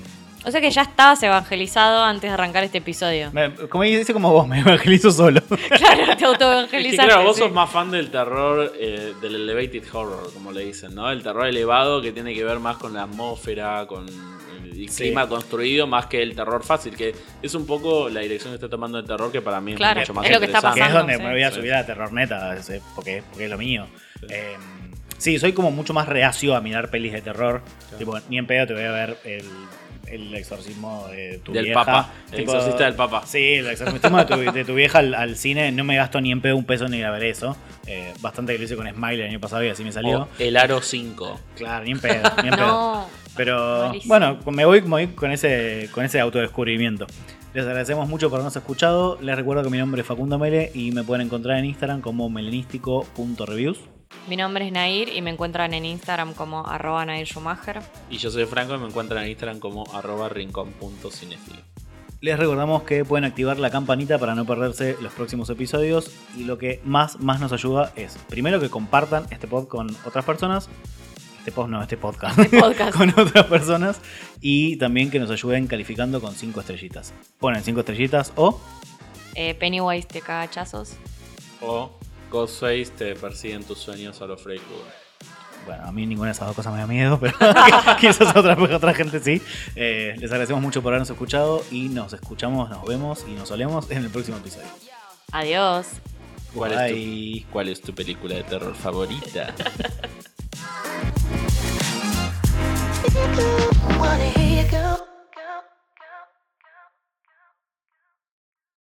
O sea que ya estabas evangelizado antes de arrancar este episodio. me- como dice como vos, me evangelizo solo. claro, te Es que autoevangelizaste. claro, vos sí. sos más fan del terror, eh, del elevated horror, como le dicen, ¿no? El terror elevado que tiene que ver más con la atmósfera, con el Sí. clima construido, más que el terror fácil, que es un poco la dirección que está tomando el terror, que para mí Claro, es mucho más es lo que está interesante. que es pasando, donde sí. me voy a Sí. subir a terror neta, porque, porque es lo mío. Em, sí, soy como mucho más reacio a mirar pelis de terror. Tipo, ni en pedo te voy a ver el, el exorcismo de tu Del vieja. Papa, el Tipo, exorcista del Papa. Sí, el exorcismo de tu, de tu vieja al, al cine. No me gasto ni en pedo un peso ni ir a ver eso. Eh, bastante que lo hice con Smile el año pasado y así me salió. O el Aro 5. Claro, ni en pedo, ni en pedo. No. Pero Malísimo. bueno, me voy, me voy con ese, con ese autodescubrimiento. Les agradecemos mucho por habernos escuchado. Les recuerdo que mi nombre es Facundo Mele y me pueden encontrar en Instagram como melenístico.reviews. Mi nombre es Nair y me encuentran en Instagram como arroba Nair Schumacher. Y yo soy Franco y me encuentran en Instagram como arroba rincón.cinefilo. Les recordamos que pueden activar la campanita para no perderse los próximos episodios y lo que más, más nos ayuda es, primero que compartan este pod con otras personas, este pod no, este podcast, podcast. con otras personas y también que nos ayuden calificando con 5 estrellitas. Ponen 5 estrellitas o Eh, Pennywise te caga hachazos. O Ghostface te persigue en tus sueños a los Freddy Krueger. Bueno, a mí ninguna de esas dos cosas me da miedo, pero quizás a otra, otra gente sí. Eh, les agradecemos mucho por habernos escuchado y nos escuchamos, nos vemos y nos olemos en el próximo episodio. Adiós. ¿Cuál es, tu, ¿Cuál es tu película de terror favorita? Wanna hear you go.